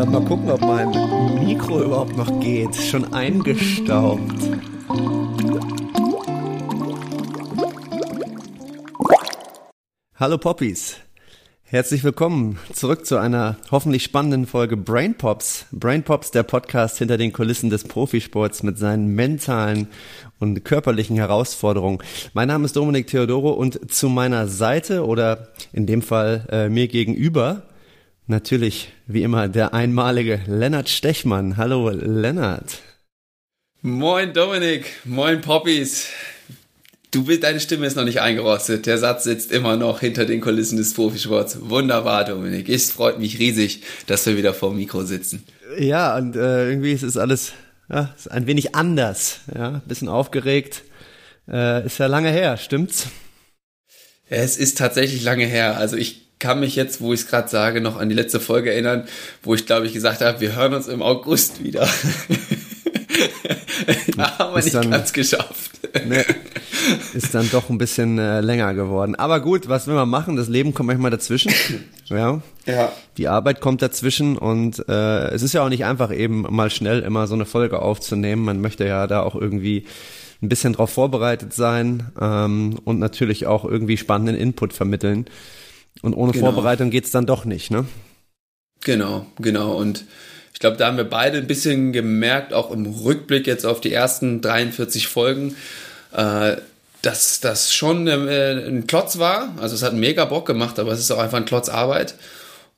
Äh, mal gucken, ob mein Mikro überhaupt noch geht. Schon eingestaubt. Hallo Poppies. Herzlich willkommen zurück zu einer hoffentlich spannenden Folge Brain Pops. Brain Pops, der Podcast hinter den Kulissen des Profisports mit seinen mentalen und körperlichen Herausforderungen. Mein Name ist Dominik Theodoro und zu meiner Seite oder in dem Fall äh, mir gegenüber natürlich wie immer der einmalige Lennart Stechmann. Hallo Lennart. Moin Dominik, moin Poppies. Du bist, deine Stimme ist noch nicht eingerostet. Der Satz sitzt immer noch hinter den Kulissen des Profisports. Wunderbar, Dominik. Es freut mich riesig, dass wir wieder vor dem Mikro sitzen. Ja, und äh, irgendwie ist es alles ja, ist ein wenig anders. Ja, bisschen aufgeregt. Äh, ist ja lange her, stimmt's? Es ist tatsächlich lange her. Also ich kann mich jetzt, wo ich es gerade sage, noch an die letzte Folge erinnern, wo ich glaube ich gesagt habe, wir hören uns im August wieder. da haben wir ist nicht dann, ganz geschafft. Ne, ist dann doch ein bisschen äh, länger geworden. Aber gut, was will man machen? Das Leben kommt manchmal dazwischen. Ja. ja. Die Arbeit kommt dazwischen und äh, es ist ja auch nicht einfach, eben mal schnell immer so eine Folge aufzunehmen. Man möchte ja da auch irgendwie ein bisschen drauf vorbereitet sein ähm, und natürlich auch irgendwie spannenden Input vermitteln. Und ohne genau. Vorbereitung geht's dann doch nicht, ne? Genau, genau. Und ich glaube, da haben wir beide ein bisschen gemerkt, auch im Rückblick jetzt auf die ersten 43 Folgen, äh, dass das schon äh, ein Klotz war. Also es hat mega Bock gemacht, aber es ist auch einfach ein Klotz Arbeit.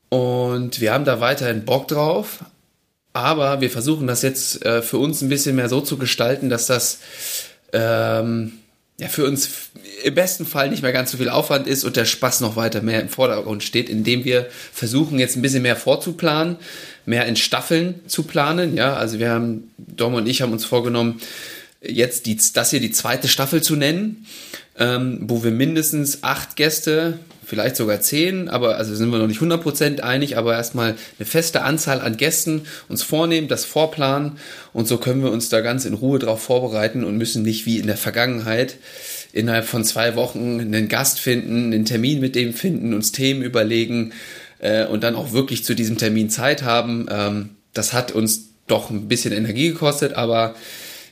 Und wir haben da weiterhin Bock drauf. Aber wir versuchen das jetzt äh, für uns ein bisschen mehr so zu gestalten, dass das ähm, ja, für uns im besten Fall nicht mehr ganz so viel Aufwand ist und der Spaß noch weiter mehr im Vordergrund steht, indem wir versuchen jetzt ein bisschen mehr vorzuplanen, mehr in Staffeln zu planen. Ja, also wir haben, Dom und ich haben uns vorgenommen, jetzt die, das hier die zweite Staffel zu nennen, ähm, wo wir mindestens acht Gäste, vielleicht sogar zehn, aber also sind wir noch nicht 100% einig, aber erstmal eine feste Anzahl an Gästen uns vornehmen, das vorplanen und so können wir uns da ganz in Ruhe drauf vorbereiten und müssen nicht wie in der Vergangenheit innerhalb von zwei Wochen einen Gast finden, einen Termin mit dem finden, uns Themen überlegen äh, und dann auch wirklich zu diesem Termin Zeit haben. Ähm, das hat uns doch ein bisschen Energie gekostet, aber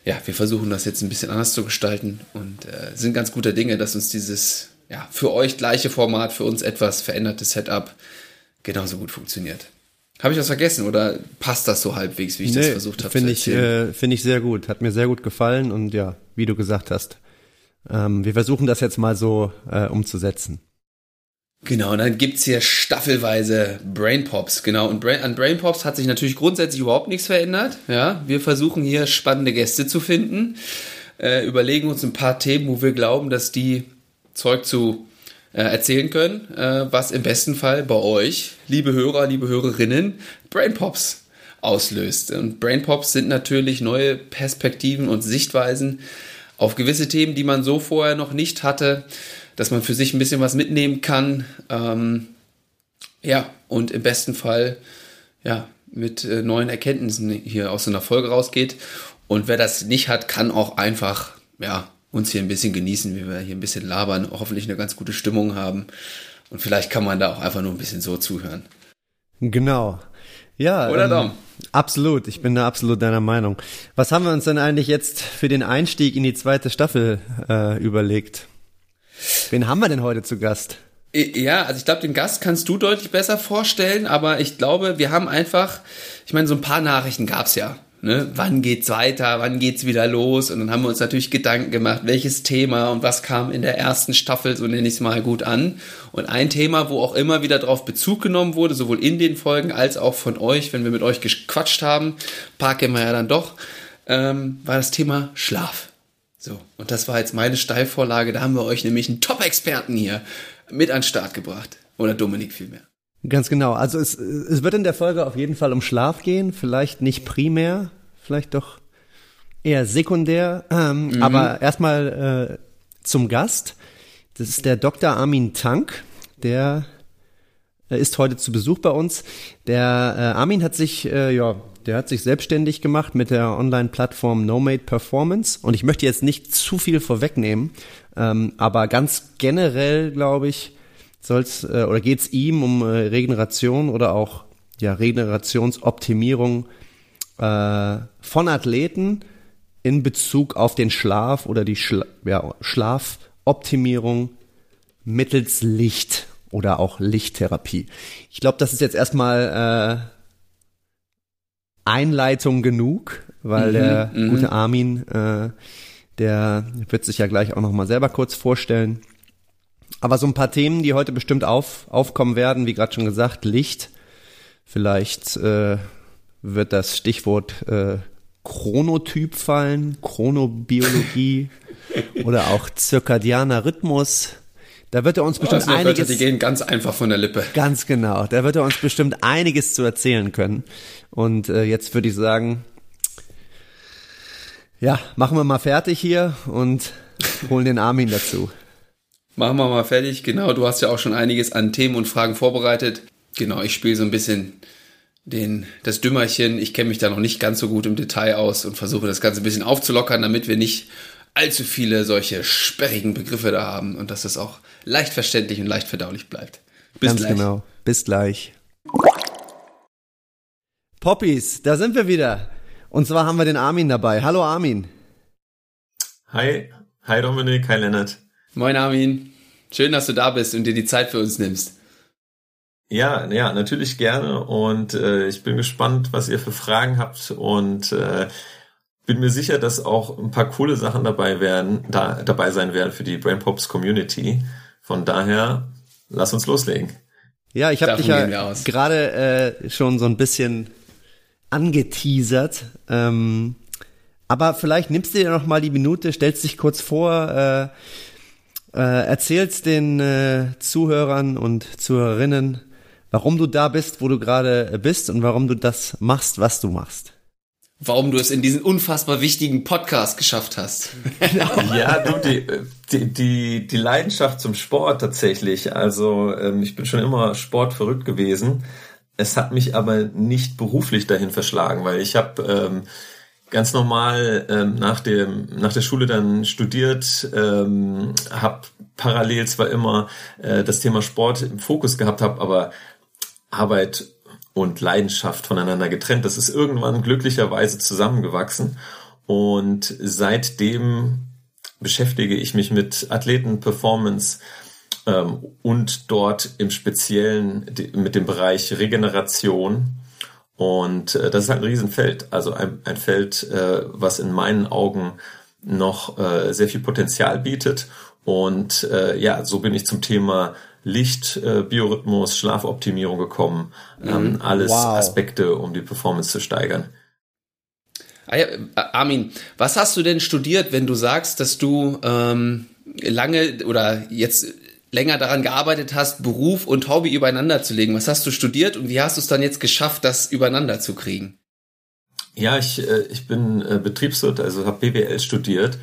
ja, wir versuchen das jetzt ein bisschen anders zu gestalten und äh, sind ganz guter Dinge, dass uns dieses ja, für euch gleiche Format, für uns etwas veränderte Setup genauso gut funktioniert. Habe ich was vergessen oder passt das so halbwegs, wie ich nee, das versucht habe? Finde ich, äh, finde ich sehr gut. Hat mir sehr gut gefallen und ja, wie du gesagt hast, ähm, wir versuchen das jetzt mal so äh, umzusetzen. Genau, und dann gibt's hier staffelweise Brain Pops, genau. Und Brain, an Brain Pops hat sich natürlich grundsätzlich überhaupt nichts verändert. Ja, wir versuchen hier spannende Gäste zu finden, äh, überlegen uns ein paar Themen, wo wir glauben, dass die Zeug zu äh, erzählen können, äh, was im besten Fall bei euch, liebe Hörer, liebe Hörerinnen, Brain Pops auslöst. Und Brain Pops sind natürlich neue Perspektiven und Sichtweisen auf gewisse Themen, die man so vorher noch nicht hatte dass man für sich ein bisschen was mitnehmen kann. Ähm, ja, und im besten Fall ja, mit äh, neuen Erkenntnissen hier aus so einer Folge rausgeht. Und wer das nicht hat, kann auch einfach ja, uns hier ein bisschen genießen, wie wir hier ein bisschen labern, hoffentlich eine ganz gute Stimmung haben. Und vielleicht kann man da auch einfach nur ein bisschen so zuhören. Genau. Ja. Oder ähm, Dom? Absolut, ich bin da absolut deiner Meinung. Was haben wir uns denn eigentlich jetzt für den Einstieg in die zweite Staffel äh, überlegt? Wen haben wir denn heute zu Gast? Ja, also ich glaube, den Gast kannst du deutlich besser vorstellen, aber ich glaube, wir haben einfach, ich meine, so ein paar Nachrichten gab's ja. Ne? Wann geht's weiter? Wann geht's wieder los? Und dann haben wir uns natürlich Gedanken gemacht, welches Thema und was kam in der ersten Staffel, so nenne ich es mal, gut an. Und ein Thema, wo auch immer wieder darauf Bezug genommen wurde, sowohl in den Folgen als auch von euch, wenn wir mit euch gequatscht haben, paar kennen wir ja dann doch, ähm, war das Thema Schlaf. So, und das war jetzt meine Steilvorlage. Da haben wir euch nämlich einen Top-Experten hier mit an den Start gebracht. Oder Dominik vielmehr. Ganz genau. Also es, es wird in der Folge auf jeden Fall um Schlaf gehen. Vielleicht nicht primär, vielleicht doch eher sekundär. Ähm, mhm. Aber erstmal äh, zum Gast. Das ist der Dr. Armin Tank. Der äh, ist heute zu Besuch bei uns. Der äh, Armin hat sich äh, ja der hat sich selbstständig gemacht mit der Online-Plattform Nomade Performance. Und ich möchte jetzt nicht zu viel vorwegnehmen, ähm, aber ganz generell, glaube ich, soll's äh, oder geht's ihm um äh, Regeneration oder auch ja, Regenerationsoptimierung äh, von Athleten in Bezug auf den Schlaf oder die Schla ja, Schlafoptimierung mittels Licht oder auch Lichttherapie. Ich glaube, das ist jetzt erstmal äh, Einleitung genug, weil mhm, der mhm. gute Armin, äh, der wird sich ja gleich auch noch mal selber kurz vorstellen. Aber so ein paar Themen, die heute bestimmt auf, aufkommen werden, wie gerade schon gesagt, Licht. Vielleicht äh, wird das Stichwort äh, Chronotyp fallen, Chronobiologie oder auch zirkadianer Rhythmus. Da wird er uns bestimmt oh, einiges. Wörter, die gehen ganz einfach von der Lippe. Ganz genau. Da wird er uns bestimmt einiges zu erzählen können. Und äh, jetzt würde ich sagen, ja, machen wir mal fertig hier und holen den Armin dazu. Machen wir mal fertig. Genau, du hast ja auch schon einiges an Themen und Fragen vorbereitet. Genau, ich spiele so ein bisschen den, das Dümmerchen. Ich kenne mich da noch nicht ganz so gut im Detail aus und versuche das Ganze ein bisschen aufzulockern, damit wir nicht allzu viele solche sperrigen Begriffe da haben und dass das auch leicht verständlich und leicht verdaulich bleibt. Bis Ganz gleich. genau. Bis gleich. Poppies, da sind wir wieder. Und zwar haben wir den Armin dabei. Hallo Armin. Hi. Hi Dominik. Hi Lennart. Moin Armin. Schön, dass du da bist und dir die Zeit für uns nimmst. Ja, ja, natürlich gerne. Und äh, ich bin gespannt, was ihr für Fragen habt und äh, bin mir sicher, dass auch ein paar coole Sachen dabei werden, da dabei sein werden für die Brain Pops Community. Von daher, lass uns loslegen. Ja, ich habe dich ja gerade äh, schon so ein bisschen angeteasert. Ähm, aber vielleicht nimmst du dir noch mal die Minute, stellst dich kurz vor, äh, äh, erzählst den äh, Zuhörern und Zuhörerinnen, warum du da bist, wo du gerade bist und warum du das machst, was du machst warum du es in diesen unfassbar wichtigen Podcast geschafft hast. ja, du, die, die, die, die Leidenschaft zum Sport tatsächlich. Also ähm, ich bin schon immer sportverrückt gewesen. Es hat mich aber nicht beruflich dahin verschlagen, weil ich habe ähm, ganz normal ähm, nach dem nach der Schule dann studiert, ähm, habe parallel zwar immer äh, das Thema Sport im Fokus gehabt, habe aber Arbeit und Leidenschaft voneinander getrennt. Das ist irgendwann glücklicherweise zusammengewachsen und seitdem beschäftige ich mich mit Athletenperformance ähm, und dort im Speziellen mit dem Bereich Regeneration. Und äh, das ist halt ein Riesenfeld, also ein, ein Feld, äh, was in meinen Augen noch äh, sehr viel Potenzial bietet. Und äh, ja, so bin ich zum Thema Licht, äh, Biorhythmus, Schlafoptimierung gekommen. Ähm, mhm. alles wow. Aspekte, um die Performance zu steigern. Ah ja, Armin, was hast du denn studiert, wenn du sagst, dass du ähm, lange oder jetzt länger daran gearbeitet hast, Beruf und Hobby übereinander zu legen? Was hast du studiert und wie hast du es dann jetzt geschafft, das übereinander zu kriegen? Ja, ich, äh, ich bin äh, Betriebswirt, also habe BWL studiert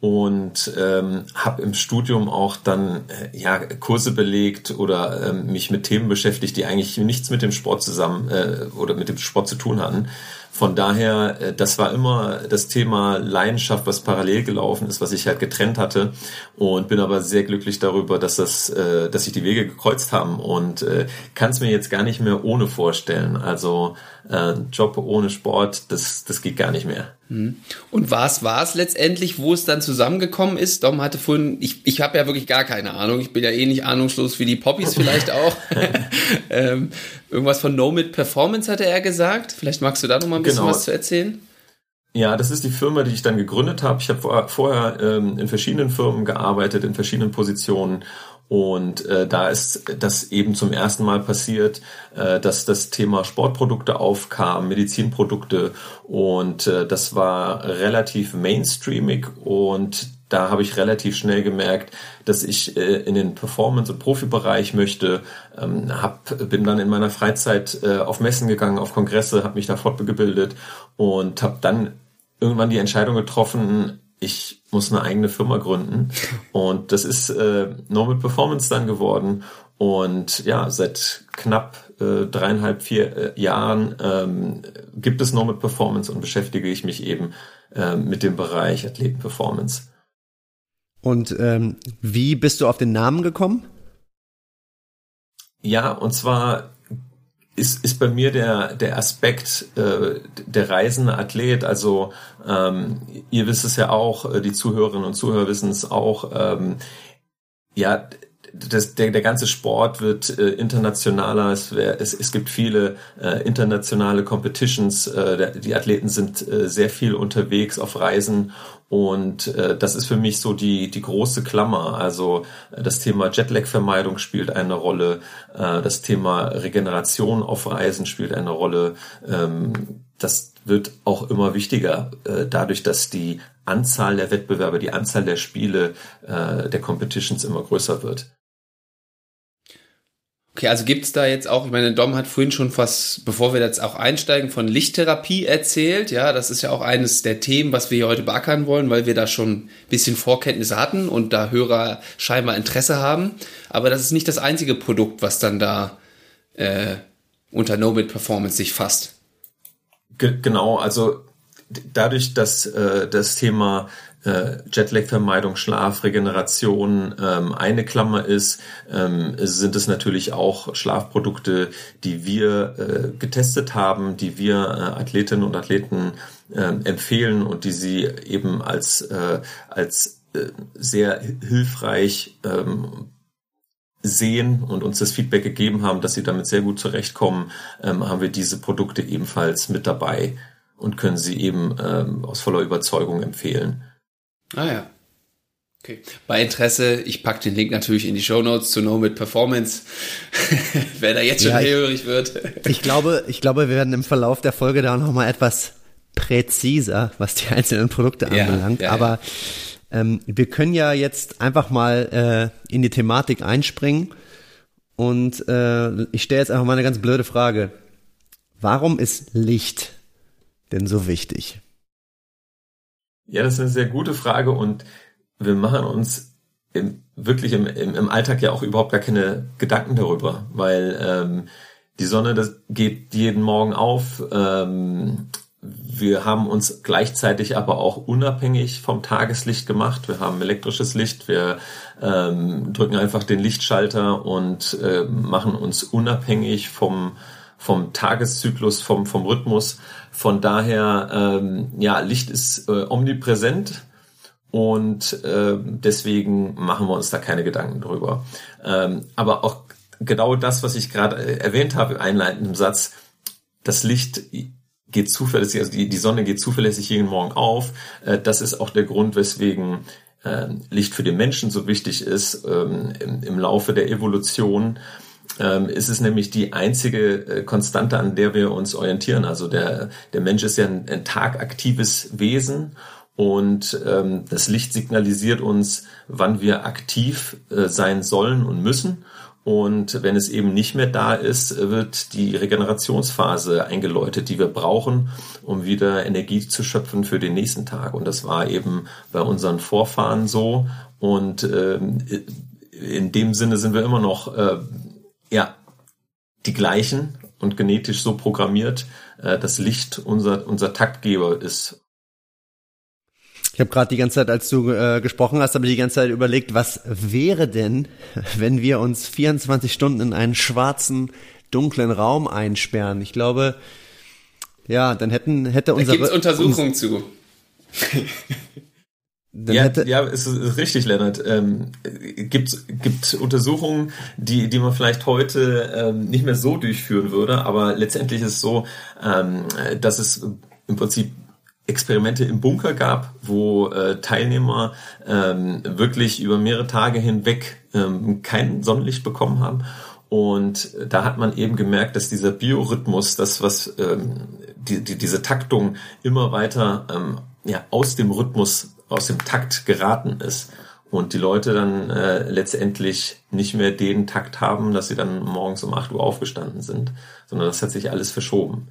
und ähm, habe im Studium auch dann äh, ja Kurse belegt oder ähm, mich mit Themen beschäftigt, die eigentlich nichts mit dem Sport zusammen äh, oder mit dem Sport zu tun hatten. Von daher, äh, das war immer das Thema Leidenschaft, was parallel gelaufen ist, was ich halt getrennt hatte und bin aber sehr glücklich darüber, dass das, äh, dass sich die Wege gekreuzt haben und äh, kann es mir jetzt gar nicht mehr ohne vorstellen. Also äh, Job ohne Sport, das, das geht gar nicht mehr. Mhm. Und was war es letztendlich, wo es dann zusammengekommen ist? Dom hatte vorhin, ich, ich habe ja wirklich gar keine Ahnung, ich bin ja eh nicht ahnungslos wie die Poppies vielleicht auch. ähm, irgendwas von Nomad Performance hatte er gesagt. Vielleicht magst du da noch mal ein bisschen genau. was zu erzählen? Ja, das ist die Firma, die ich dann gegründet habe. Ich habe vorher ähm, in verschiedenen Firmen gearbeitet, in verschiedenen Positionen und äh, da ist das eben zum ersten Mal passiert, äh, dass das Thema Sportprodukte aufkam, Medizinprodukte und äh, das war relativ mainstreamig und da habe ich relativ schnell gemerkt, dass ich äh, in den Performance- und Profibereich möchte. Ähm, hab, bin dann in meiner Freizeit äh, auf Messen gegangen, auf Kongresse, habe mich da fortgebildet und habe dann irgendwann die Entscheidung getroffen, ich muss eine eigene Firma gründen. Und das ist äh, Normal Performance dann geworden. Und ja, seit knapp äh, dreieinhalb, vier äh, Jahren ähm, gibt es Normal Performance und beschäftige ich mich eben äh, mit dem Bereich Athletenperformance. Und ähm, wie bist du auf den Namen gekommen? Ja, und zwar ist, ist bei mir der, der Aspekt äh, der reisende Athlet. Also ähm, ihr wisst es ja auch, äh, die Zuhörerinnen und Zuhörer wissen es auch. Ähm, ja, das, der, der ganze Sport wird äh, internationaler. Es, wär, es, es gibt viele äh, internationale Competitions. Äh, der, die Athleten sind äh, sehr viel unterwegs auf Reisen und äh, das ist für mich so die, die große Klammer. Also äh, das Thema Jetlag-Vermeidung spielt eine Rolle, äh, das Thema Regeneration auf Reisen spielt eine Rolle. Ähm, das wird auch immer wichtiger, äh, dadurch, dass die Anzahl der Wettbewerbe, die Anzahl der Spiele, äh, der Competitions immer größer wird. Okay, also gibt's da jetzt auch, ich meine, Dom hat vorhin schon fast, bevor wir jetzt auch einsteigen, von Lichttherapie erzählt. Ja, das ist ja auch eines der Themen, was wir hier heute beackern wollen, weil wir da schon ein bisschen Vorkenntnisse hatten und da Hörer scheinbar Interesse haben. Aber das ist nicht das einzige Produkt, was dann da äh, unter No-Bit Performance sich fasst. Ge genau, also dadurch, dass äh, das Thema äh, Jetlag-Vermeidung, Schlaf, Regeneration ähm, eine Klammer ist, ähm, sind es natürlich auch Schlafprodukte, die wir äh, getestet haben, die wir äh, Athletinnen und Athleten äh, empfehlen und die sie eben als, äh, als äh, sehr hilfreich ähm, sehen und uns das Feedback gegeben haben, dass sie damit sehr gut zurechtkommen, ähm, haben wir diese Produkte ebenfalls mit dabei und können sie eben ähm, aus voller Überzeugung empfehlen. Ah ja. Okay. Bei Interesse, ich packe den Link natürlich in die Show Notes zu No mit Performance. Wer da jetzt schon ja, hellhörig wird. ich glaube, ich glaube, wir werden im Verlauf der Folge da noch mal etwas präziser, was die einzelnen Produkte ja, anbelangt. Ja, Aber ähm, wir können ja jetzt einfach mal äh, in die Thematik einspringen. Und äh, ich stelle jetzt einfach mal eine ganz blöde Frage. Warum ist Licht denn so wichtig? Ja, das ist eine sehr gute Frage und wir machen uns im, wirklich im, im, im Alltag ja auch überhaupt gar keine Gedanken darüber, weil ähm, die Sonne das geht jeden Morgen auf. Ähm, wir haben uns gleichzeitig aber auch unabhängig vom Tageslicht gemacht. Wir haben elektrisches Licht, wir ähm, drücken einfach den Lichtschalter und äh, machen uns unabhängig vom vom Tageszyklus, vom, vom Rhythmus. Von daher, ähm, ja, Licht ist äh, omnipräsent und äh, deswegen machen wir uns da keine Gedanken drüber. Ähm, aber auch genau das, was ich gerade äh, erwähnt habe, im Satz, das Licht geht zuverlässig, also die, die Sonne geht zuverlässig jeden Morgen auf. Äh, das ist auch der Grund, weswegen äh, Licht für den Menschen so wichtig ist ähm, im, im Laufe der Evolution ähm, ist es nämlich die einzige äh, Konstante, an der wir uns orientieren. Also der, der Mensch ist ja ein, ein tagaktives Wesen und ähm, das Licht signalisiert uns, wann wir aktiv äh, sein sollen und müssen. Und wenn es eben nicht mehr da ist, wird die Regenerationsphase eingeläutet, die wir brauchen, um wieder Energie zu schöpfen für den nächsten Tag. Und das war eben bei unseren Vorfahren so. Und ähm, in dem Sinne sind wir immer noch äh, ja, die gleichen und genetisch so programmiert, äh, dass Licht unser, unser Taktgeber ist. Ich habe gerade die ganze Zeit, als du äh, gesprochen hast, habe ich die ganze Zeit überlegt, was wäre denn, wenn wir uns 24 Stunden in einen schwarzen, dunklen Raum einsperren? Ich glaube, ja, dann hätten hätte unser da gibt's Untersuchungen uns, zu. Dann ja, hätte ja, ist, ist richtig, Lennart. Ähm, gibt gibt Untersuchungen, die die man vielleicht heute ähm, nicht mehr so durchführen würde, aber letztendlich ist es so, ähm, dass es im Prinzip Experimente im Bunker gab, wo äh, Teilnehmer ähm, wirklich über mehrere Tage hinweg ähm, kein Sonnenlicht bekommen haben. Und da hat man eben gemerkt, dass dieser Biorhythmus, das was ähm, die, die, diese Taktung immer weiter ähm, ja, aus dem Rhythmus aus dem Takt geraten ist und die Leute dann äh, letztendlich nicht mehr den Takt haben, dass sie dann morgens um 8 Uhr aufgestanden sind, sondern das hat sich alles verschoben.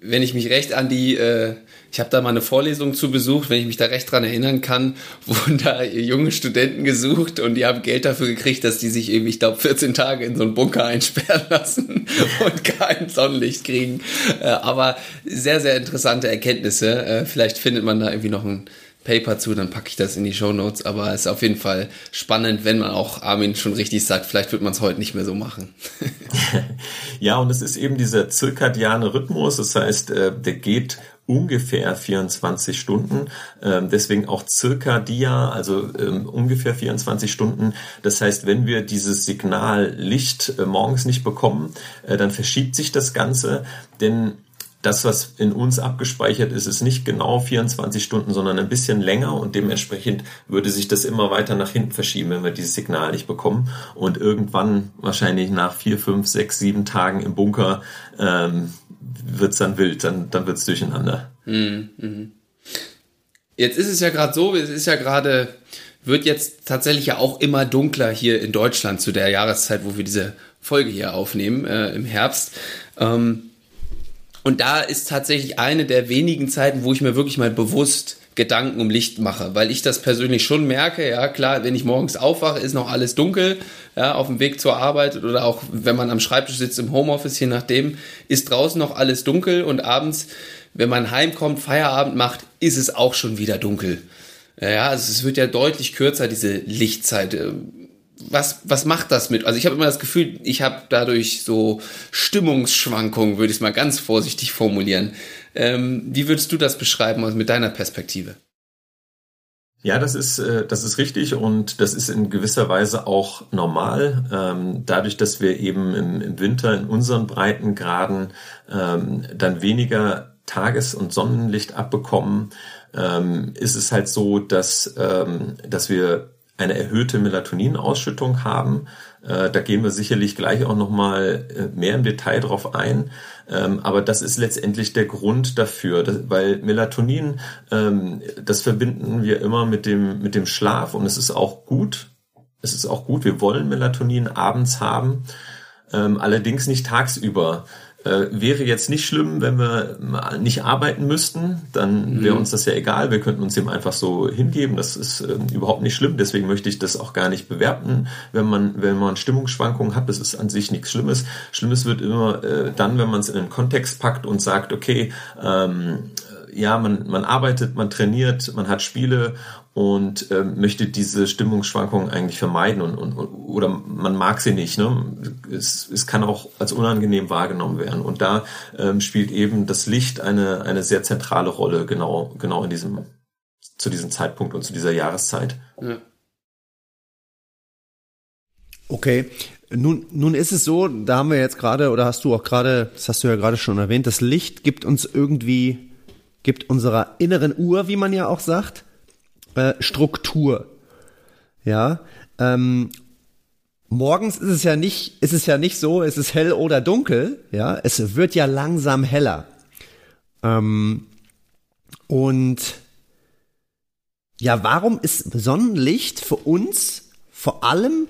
Wenn ich mich recht an die, äh, ich habe da mal eine Vorlesung zu besucht, wenn ich mich da recht dran erinnern kann, wurden da junge Studenten gesucht und die haben Geld dafür gekriegt, dass die sich irgendwie, ich glaube, 14 Tage in so einen Bunker einsperren lassen und kein Sonnenlicht kriegen. Äh, aber sehr, sehr interessante Erkenntnisse. Äh, vielleicht findet man da irgendwie noch ein Paper zu, dann packe ich das in die Show Notes. Aber es ist auf jeden Fall spannend, wenn man auch Armin schon richtig sagt, vielleicht wird man es heute nicht mehr so machen. ja, und es ist eben dieser zirkadiane Rhythmus, das heißt, äh, der geht ungefähr 24 Stunden, ähm, deswegen auch circa dia, also ähm, ungefähr 24 Stunden. Das heißt, wenn wir dieses Signal Licht äh, morgens nicht bekommen, äh, dann verschiebt sich das Ganze, denn das, was in uns abgespeichert ist, ist nicht genau 24 Stunden, sondern ein bisschen länger und dementsprechend würde sich das immer weiter nach hinten verschieben, wenn wir dieses Signal nicht bekommen. Und irgendwann, wahrscheinlich nach vier, fünf, sechs, sieben Tagen im Bunker, ähm, wird's dann wild, dann, dann wird's durcheinander. Mhm, mhm. Jetzt ist es ja gerade so, es ist ja gerade, wird jetzt tatsächlich ja auch immer dunkler hier in Deutschland zu der Jahreszeit, wo wir diese Folge hier aufnehmen, äh, im Herbst. Ähm, und da ist tatsächlich eine der wenigen Zeiten, wo ich mir wirklich mal bewusst Gedanken um Licht mache, weil ich das persönlich schon merke, ja klar, wenn ich morgens aufwache, ist noch alles dunkel, ja, auf dem Weg zur Arbeit oder auch wenn man am Schreibtisch sitzt im Homeoffice, je nachdem, ist draußen noch alles dunkel und abends, wenn man heimkommt, Feierabend macht, ist es auch schon wieder dunkel. Ja, also es wird ja deutlich kürzer, diese Lichtzeit was, was macht das mit? Also ich habe immer das Gefühl, ich habe dadurch so Stimmungsschwankungen, würde ich es mal ganz vorsichtig formulieren. Ähm, wie würdest du das beschreiben also mit deiner Perspektive? Ja, das ist, äh, das ist richtig und das ist in gewisser Weise auch normal. Ähm, dadurch, dass wir eben im, Winter in unseren Breitengraden ähm, dann weniger Tages- und Sonnenlicht abbekommen, ähm, ist es halt so, dass, dass wir eine erhöhte Melatoninausschüttung haben. Äh, da gehen wir sicherlich gleich auch nochmal äh, mehr im Detail drauf ein. Ähm, aber das ist letztendlich der Grund dafür, weil Melatonin, ähm, das verbinden wir immer mit dem, mit dem Schlaf und es ist auch gut. Es ist auch gut. Wir wollen Melatonin abends haben. Ähm, allerdings nicht tagsüber. Äh, wäre jetzt nicht schlimm, wenn wir nicht arbeiten müssten, dann wäre mhm. uns das ja egal. Wir könnten uns dem einfach so hingeben. Das ist äh, überhaupt nicht schlimm. Deswegen möchte ich das auch gar nicht bewerten, wenn man, wenn man Stimmungsschwankungen hat. Das ist an sich nichts Schlimmes. Schlimmes wird immer äh, dann, wenn man es in einen Kontext packt und sagt, okay, ähm, ja, man, man arbeitet, man trainiert, man hat Spiele und äh, möchte diese Stimmungsschwankungen eigentlich vermeiden und, und, oder man mag sie nicht. Ne? Es, es kann auch als unangenehm wahrgenommen werden. Und da ähm, spielt eben das Licht eine, eine sehr zentrale Rolle, genau, genau in diesem, zu diesem Zeitpunkt und zu dieser Jahreszeit. Ja. Okay, nun, nun ist es so, da haben wir jetzt gerade, oder hast du auch gerade, das hast du ja gerade schon erwähnt, das Licht gibt uns irgendwie gibt unserer inneren Uhr, wie man ja auch sagt, Struktur. Ja, ähm, morgens ist es ja nicht, ist es ja nicht so, es ist hell oder dunkel, ja, es wird ja langsam heller. Ähm, und ja, warum ist Sonnenlicht für uns vor allem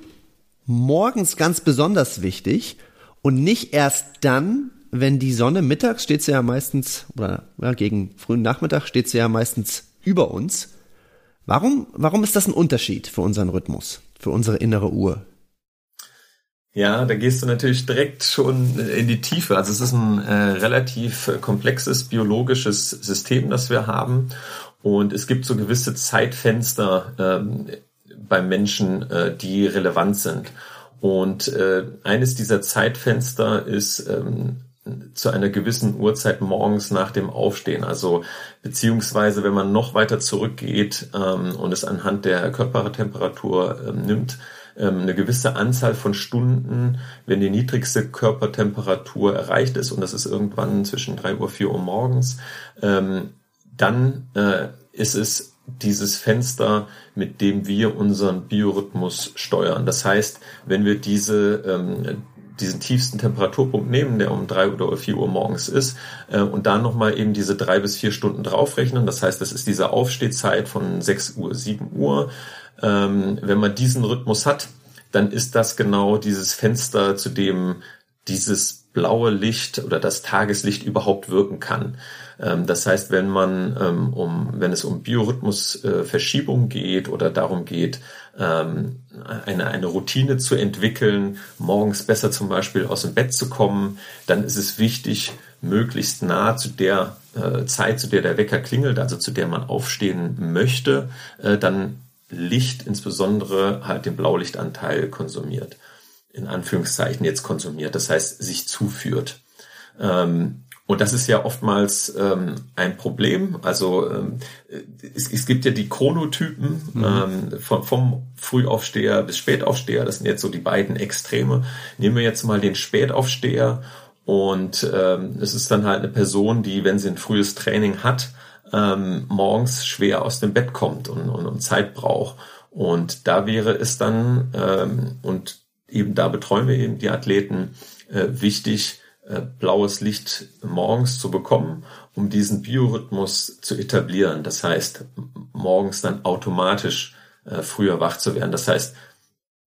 morgens ganz besonders wichtig und nicht erst dann, wenn die Sonne mittags steht sie ja meistens, oder ja, gegen frühen Nachmittag steht sie ja meistens über uns. Warum, warum ist das ein Unterschied für unseren Rhythmus, für unsere innere Uhr? Ja, da gehst du natürlich direkt schon in die Tiefe. Also es ist ein äh, relativ komplexes biologisches System, das wir haben. Und es gibt so gewisse Zeitfenster ähm, beim Menschen, äh, die relevant sind. Und äh, eines dieser Zeitfenster ist ähm, zu einer gewissen Uhrzeit morgens nach dem Aufstehen. Also beziehungsweise wenn man noch weiter zurückgeht ähm, und es anhand der Körpertemperatur ähm, nimmt, ähm, eine gewisse Anzahl von Stunden, wenn die niedrigste Körpertemperatur erreicht ist, und das ist irgendwann zwischen drei Uhr, vier Uhr morgens, ähm, dann äh, ist es dieses Fenster, mit dem wir unseren Biorhythmus steuern. Das heißt, wenn wir diese ähm, diesen tiefsten Temperaturpunkt nehmen, der um drei oder vier Uhr morgens ist, äh, und dann nochmal eben diese drei bis vier Stunden draufrechnen. Das heißt, das ist diese Aufstehzeit von sechs Uhr, sieben Uhr. Ähm, wenn man diesen Rhythmus hat, dann ist das genau dieses Fenster, zu dem dieses blaue Licht oder das Tageslicht überhaupt wirken kann. Ähm, das heißt, wenn man ähm, um, wenn es um Biorhythmusverschiebung geht oder darum geht, ähm, eine, eine Routine zu entwickeln, morgens besser zum Beispiel aus dem Bett zu kommen, dann ist es wichtig, möglichst nah zu der äh, Zeit, zu der der Wecker klingelt, also zu der man aufstehen möchte, äh, dann Licht, insbesondere halt den Blaulichtanteil konsumiert. In Anführungszeichen jetzt konsumiert, das heißt sich zuführt. Und das ist ja oftmals ähm, ein Problem. Also ähm, es, es gibt ja die Chronotypen mhm. ähm, vom, vom Frühaufsteher bis Spätaufsteher. Das sind jetzt so die beiden Extreme. Nehmen wir jetzt mal den Spätaufsteher und ähm, es ist dann halt eine Person, die, wenn sie ein frühes Training hat, ähm, morgens schwer aus dem Bett kommt und, und, und Zeit braucht. Und da wäre es dann, ähm, und eben da betreuen wir eben die Athleten, äh, wichtig, blaues Licht morgens zu bekommen, um diesen Biorhythmus zu etablieren. Das heißt, morgens dann automatisch äh, früher wach zu werden. Das heißt,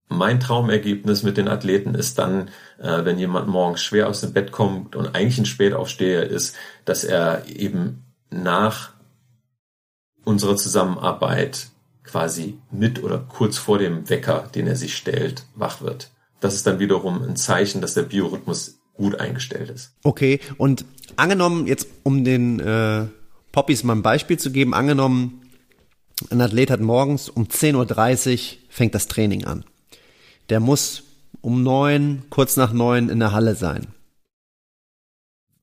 mein Traumergebnis mit den Athleten ist dann, äh, wenn jemand morgens schwer aus dem Bett kommt und eigentlich ein Spätaufsteher ist, dass er eben nach unserer Zusammenarbeit quasi mit oder kurz vor dem Wecker, den er sich stellt, wach wird. Das ist dann wiederum ein Zeichen, dass der Biorhythmus gut eingestellt ist. Okay, und angenommen, jetzt um den äh, Poppies mal ein Beispiel zu geben, angenommen, ein Athlet hat morgens um 10.30 Uhr fängt das Training an. Der muss um neun, kurz nach neun in der Halle sein.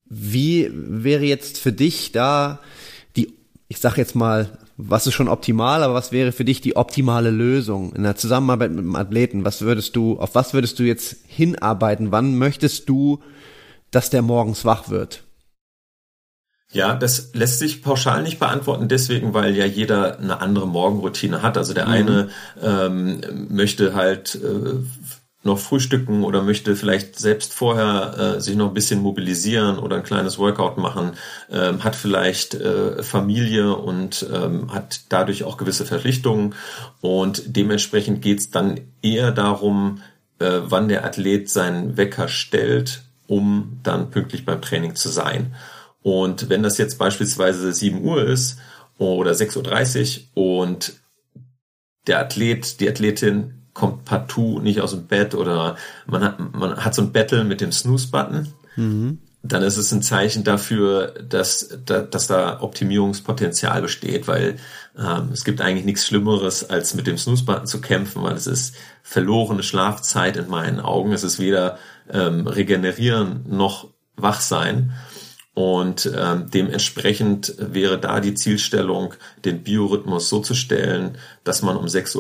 Wie wäre jetzt für dich da die, ich sag jetzt mal, was ist schon optimal, aber was wäre für dich die optimale Lösung in der Zusammenarbeit mit dem Athleten? Was würdest du, auf was würdest du jetzt hinarbeiten? Wann möchtest du, dass der morgens wach wird? Ja, das lässt sich pauschal nicht beantworten, deswegen, weil ja jeder eine andere Morgenroutine hat. Also der mhm. eine ähm, möchte halt äh, noch frühstücken oder möchte vielleicht selbst vorher äh, sich noch ein bisschen mobilisieren oder ein kleines Workout machen, ähm, hat vielleicht äh, Familie und ähm, hat dadurch auch gewisse Verpflichtungen und dementsprechend geht's dann eher darum, äh, wann der Athlet seinen Wecker stellt, um dann pünktlich beim Training zu sein. Und wenn das jetzt beispielsweise 7 Uhr ist oder 6.30 Uhr und der Athlet, die Athletin kommt partout nicht aus dem Bett oder man hat, man hat so ein Battle mit dem Snooze-Button, mhm. dann ist es ein Zeichen dafür, dass, dass da Optimierungspotenzial besteht, weil ähm, es gibt eigentlich nichts Schlimmeres, als mit dem Snooze-Button zu kämpfen, weil es ist verlorene Schlafzeit in meinen Augen. Es ist weder ähm, regenerieren noch wach sein. Und ähm, dementsprechend wäre da die Zielstellung, den Biorhythmus so zu stellen, dass man um 6.30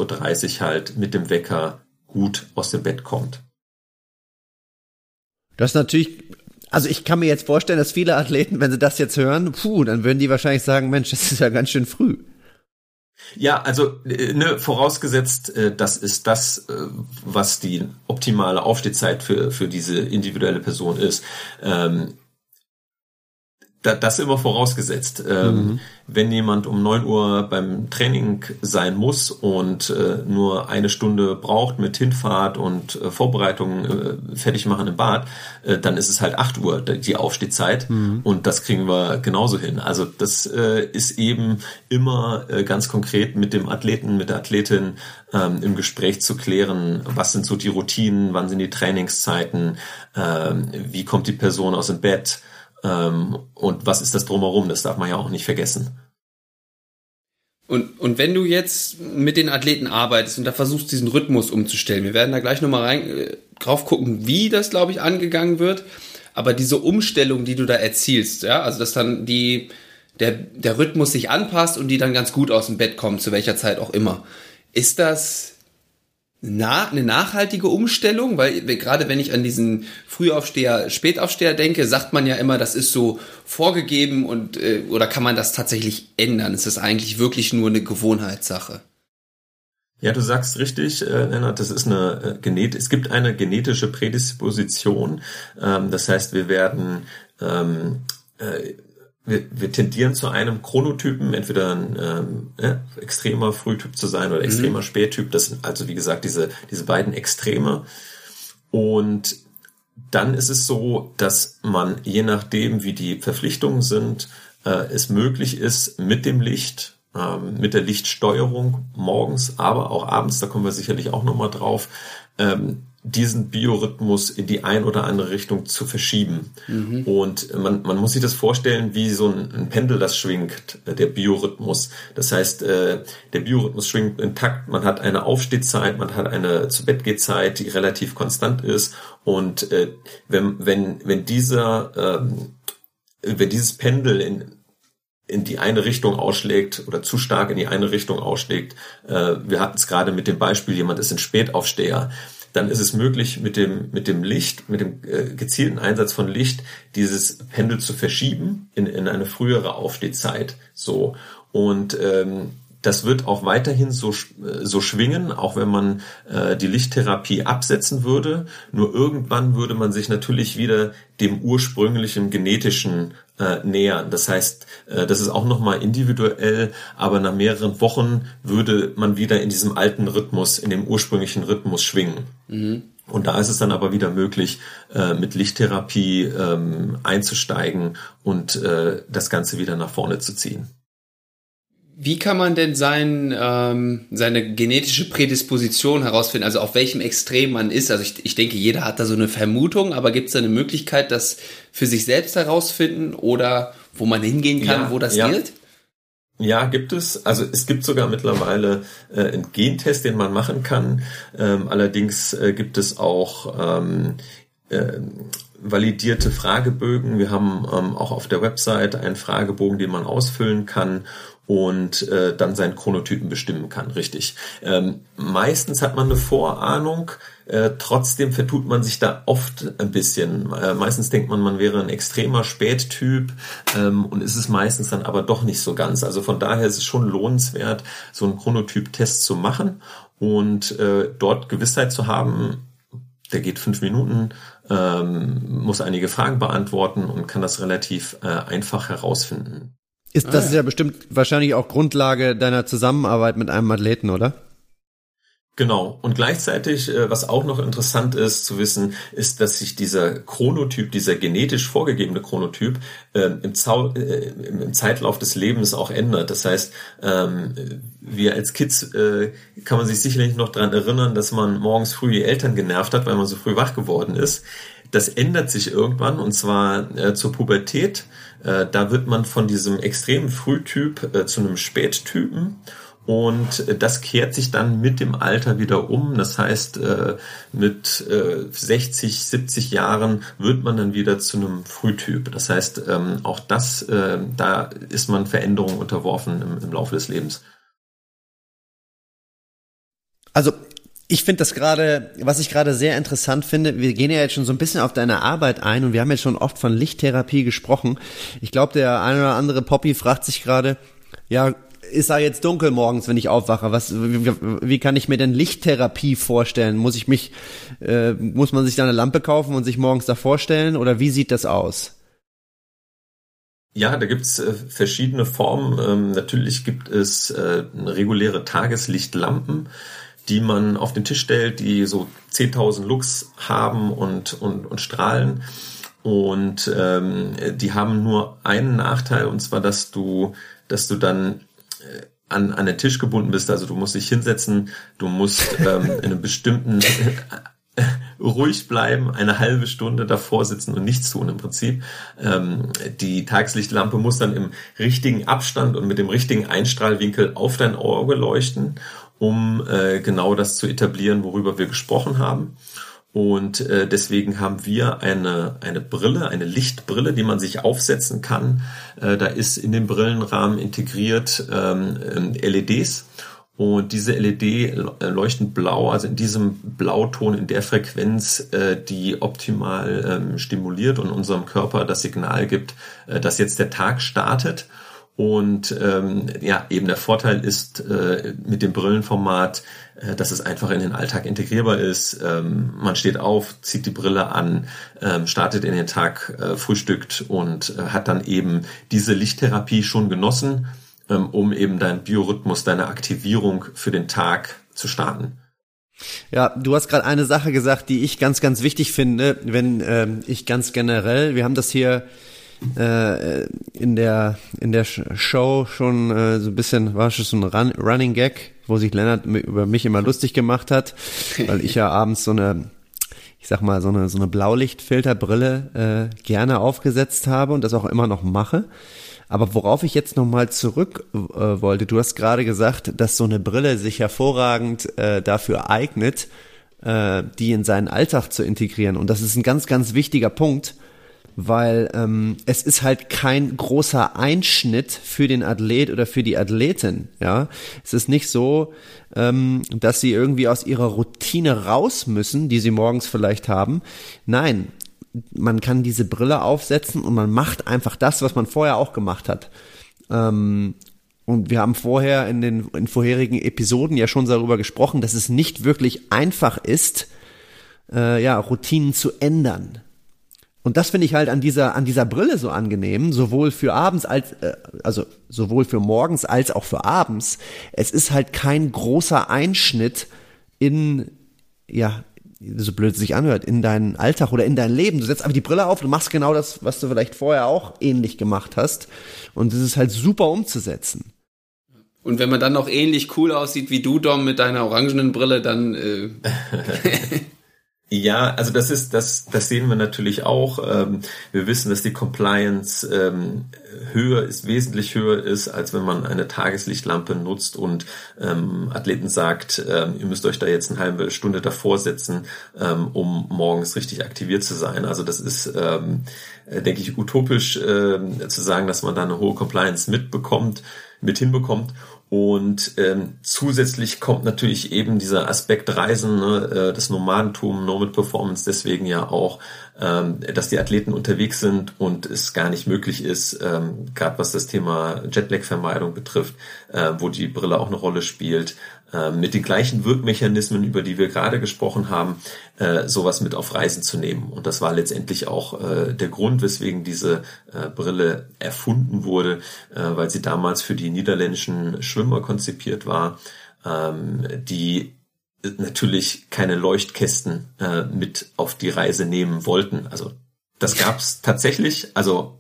Uhr halt mit dem Wecker gut aus dem Bett kommt. Das ist natürlich, also ich kann mir jetzt vorstellen, dass viele Athleten, wenn sie das jetzt hören, puh, dann würden die wahrscheinlich sagen, Mensch, das ist ja ganz schön früh. Ja, also äh, ne, vorausgesetzt, äh, das ist das, äh, was die optimale Aufstehzeit für, für diese individuelle Person ist. Ähm, da, das immer vorausgesetzt. Ähm, mhm. Wenn jemand um neun Uhr beim Training sein muss und äh, nur eine Stunde braucht mit Hinfahrt und äh, Vorbereitung äh, fertig machen im Bad, äh, dann ist es halt acht Uhr die Aufstehzeit mhm. und das kriegen wir genauso hin. Also das äh, ist eben immer äh, ganz konkret mit dem Athleten, mit der Athletin ähm, im Gespräch zu klären, was sind so die Routinen, wann sind die Trainingszeiten, ähm, wie kommt die Person aus dem Bett, ähm, und was ist das drumherum? Das darf man ja auch nicht vergessen. Und, und wenn du jetzt mit den Athleten arbeitest und da versuchst, diesen Rhythmus umzustellen, wir werden da gleich nochmal rein, äh, drauf gucken, wie das, glaube ich, angegangen wird. Aber diese Umstellung, die du da erzielst, ja, also dass dann die, der, der Rhythmus sich anpasst und die dann ganz gut aus dem Bett kommen, zu welcher Zeit auch immer. Ist das na, eine nachhaltige Umstellung, weil gerade wenn ich an diesen Frühaufsteher, Spätaufsteher denke, sagt man ja immer, das ist so vorgegeben und äh, oder kann man das tatsächlich ändern? Ist das eigentlich wirklich nur eine Gewohnheitssache? Ja, du sagst richtig, äh, Lennart, das ist eine äh, Genet es gibt eine genetische Prädisposition. Ähm, das heißt, wir werden ähm, äh, wir, wir tendieren zu einem Chronotypen, entweder ein ähm, ja, extremer Frühtyp zu sein oder extremer mhm. Spättyp. Das sind also, wie gesagt, diese, diese beiden Extreme. Und dann ist es so, dass man, je nachdem, wie die Verpflichtungen sind, äh, es möglich ist, mit dem Licht, ähm, mit der Lichtsteuerung morgens, aber auch abends, da kommen wir sicherlich auch nochmal drauf, ähm, diesen Biorhythmus in die ein oder andere Richtung zu verschieben. Mhm. Und man, man muss sich das vorstellen, wie so ein, ein Pendel, das schwingt, äh, der Biorhythmus. Das heißt, äh, der Biorhythmus schwingt intakt, man hat eine Aufstehzeit, man hat eine zu Bett Zeit, die relativ konstant ist. Und äh, wenn, wenn, wenn dieser, ähm, wenn dieses Pendel in, in die eine Richtung ausschlägt oder zu stark in die eine Richtung ausschlägt, äh, wir hatten es gerade mit dem Beispiel, jemand ist ein Spätaufsteher, dann ist es möglich, mit dem, mit dem Licht, mit dem äh, gezielten Einsatz von Licht, dieses Pendel zu verschieben in, in eine frühere Aufstehzeit. So. Und ähm, das wird auch weiterhin so, so schwingen, auch wenn man äh, die Lichttherapie absetzen würde. Nur irgendwann würde man sich natürlich wieder dem ursprünglichen genetischen äh, nähern. Das heißt, äh, das ist auch nochmal individuell, aber nach mehreren Wochen würde man wieder in diesem alten Rhythmus, in dem ursprünglichen Rhythmus schwingen. Mhm. Und da ist es dann aber wieder möglich, äh, mit Lichttherapie ähm, einzusteigen und äh, das Ganze wieder nach vorne zu ziehen. Wie kann man denn sein, ähm, seine genetische Prädisposition herausfinden, also auf welchem Extrem man ist? Also ich, ich denke, jeder hat da so eine Vermutung, aber gibt es da eine Möglichkeit, das für sich selbst herausfinden oder wo man hingehen kann, ja, wo das ja. gilt? Ja, gibt es. Also es gibt sogar mittlerweile äh, einen Gentest, den man machen kann. Ähm, allerdings äh, gibt es auch ähm, äh, validierte Fragebögen. Wir haben ähm, auch auf der Website einen Fragebogen, den man ausfüllen kann und äh, dann seinen Chronotypen bestimmen kann, richtig. Ähm, meistens hat man eine Vorahnung, äh, trotzdem vertut man sich da oft ein bisschen. Äh, meistens denkt man, man wäre ein extremer Spättyp ähm, und ist es meistens dann aber doch nicht so ganz. Also von daher ist es schon lohnenswert, so einen Chronotyp-Test zu machen und äh, dort Gewissheit zu haben, der geht fünf Minuten, ähm, muss einige Fragen beantworten und kann das relativ äh, einfach herausfinden. Ist, das ah, ist ja bestimmt wahrscheinlich auch Grundlage deiner Zusammenarbeit mit einem Athleten, oder? Genau. Und gleichzeitig, äh, was auch noch interessant ist zu wissen, ist, dass sich dieser Chronotyp, dieser genetisch vorgegebene Chronotyp äh, im, Zau äh, im Zeitlauf des Lebens auch ändert. Das heißt, ähm, wir als Kids äh, kann man sich sicherlich noch dran erinnern, dass man morgens früh die Eltern genervt hat, weil man so früh wach geworden ist. Das ändert sich irgendwann und zwar äh, zur Pubertät äh, da wird man von diesem extremen Frühtyp äh, zu einem Spättypen und äh, das kehrt sich dann mit dem Alter wieder um. Das heißt, äh, mit 60, 70 Jahren wird man dann wieder zu einem Frühtyp. Das heißt, ähm, auch das, da ist man Veränderungen unterworfen im, im Laufe des Lebens. Also ich finde das gerade, was ich gerade sehr interessant finde, wir gehen ja jetzt schon so ein bisschen auf deine Arbeit ein und wir haben jetzt schon oft von Lichttherapie gesprochen. Ich glaube, der eine oder andere Poppy fragt sich gerade, ja, ist da jetzt dunkel morgens, wenn ich aufwache? Was, wie, wie kann ich mir denn Lichttherapie vorstellen? Muss ich mich, äh, muss man sich da eine Lampe kaufen und sich morgens da vorstellen oder wie sieht das aus? Ja, da gibt's äh, verschiedene Formen. Ähm, natürlich gibt es äh, reguläre Tageslichtlampen die man auf den Tisch stellt, die so 10.000 Lux haben und, und, und strahlen. Und ähm, die haben nur einen Nachteil, und zwar, dass du, dass du dann äh, an, an den Tisch gebunden bist. Also du musst dich hinsetzen, du musst ähm, in einem bestimmten ruhig bleiben, eine halbe Stunde davor sitzen und nichts tun im Prinzip. Ähm, die Tageslichtlampe muss dann im richtigen Abstand und mit dem richtigen Einstrahlwinkel auf dein Auge leuchten um äh, genau das zu etablieren, worüber wir gesprochen haben. Und äh, deswegen haben wir eine, eine Brille, eine Lichtbrille, die man sich aufsetzen kann. Äh, da ist in den Brillenrahmen integriert ähm, LEDs. Und diese LED leuchten blau, also in diesem Blauton, in der Frequenz, äh, die optimal ähm, stimuliert und unserem Körper das Signal gibt, äh, dass jetzt der Tag startet. Und ähm, ja, eben der Vorteil ist äh, mit dem Brillenformat, äh, dass es einfach in den Alltag integrierbar ist. Ähm, man steht auf, zieht die Brille an, ähm, startet in den Tag, äh, frühstückt und äh, hat dann eben diese Lichttherapie schon genossen, ähm, um eben deinen Biorhythmus, deine Aktivierung für den Tag zu starten. Ja, du hast gerade eine Sache gesagt, die ich ganz, ganz wichtig finde, wenn ähm, ich ganz generell, wir haben das hier äh, in der in der Show schon äh, so ein bisschen war schon so ein Run, Running Gag, wo sich Lennart über mich immer lustig gemacht hat, weil ich ja abends so eine ich sag mal, so eine, so eine Blaulichtfilterbrille äh, gerne aufgesetzt habe und das auch immer noch mache. Aber worauf ich jetzt nochmal zurück äh, wollte, du hast gerade gesagt, dass so eine Brille sich hervorragend äh, dafür eignet, äh, die in seinen Alltag zu integrieren. Und das ist ein ganz, ganz wichtiger Punkt, weil ähm, es ist halt kein großer Einschnitt für den Athlet oder für die Athletin. Ja, es ist nicht so, ähm, dass sie irgendwie aus ihrer Routine raus müssen, die sie morgens vielleicht haben. Nein, man kann diese Brille aufsetzen und man macht einfach das, was man vorher auch gemacht hat. Ähm, und wir haben vorher in den in vorherigen Episoden ja schon darüber gesprochen, dass es nicht wirklich einfach ist, äh, ja, Routinen zu ändern. Und das finde ich halt an dieser, an dieser Brille so angenehm, sowohl für abends als, äh, also sowohl für morgens als auch für abends. Es ist halt kein großer Einschnitt in, ja, so blöd es sich anhört, in deinen Alltag oder in dein Leben. Du setzt einfach die Brille auf, du machst genau das, was du vielleicht vorher auch ähnlich gemacht hast. Und es ist halt super umzusetzen. Und wenn man dann noch ähnlich cool aussieht wie du, Dom, mit deiner orangenen Brille, dann äh Ja, also das ist, das, das sehen wir natürlich auch. Ähm, wir wissen, dass die Compliance ähm, höher ist, wesentlich höher ist, als wenn man eine Tageslichtlampe nutzt und ähm, Athleten sagt, ihr müsst euch da jetzt eine halbe Stunde davor setzen, um morgens richtig aktiviert zu sein. Also das ist, äh, denke ich, utopisch zu sagen, dass man da eine hohe Compliance mitbekommt, mit hinbekommt. Und ähm, zusätzlich kommt natürlich eben dieser Aspekt Reisen, ne, äh, das Nomadentum, Nomad Performance, deswegen ja auch, ähm, dass die Athleten unterwegs sind und es gar nicht möglich ist, ähm, gerade was das Thema Jetlag-Vermeidung betrifft, äh, wo die Brille auch eine Rolle spielt, mit den gleichen Wirkmechanismen, über die wir gerade gesprochen haben, äh, sowas mit auf Reisen zu nehmen. Und das war letztendlich auch äh, der Grund, weswegen diese äh, Brille erfunden wurde, weil sie damals für die niederländischen Schwimmer konzipiert war, ähm, die natürlich keine Leuchtkästen mit auf die Reise nehmen wollten. Also das gab's tatsächlich. Also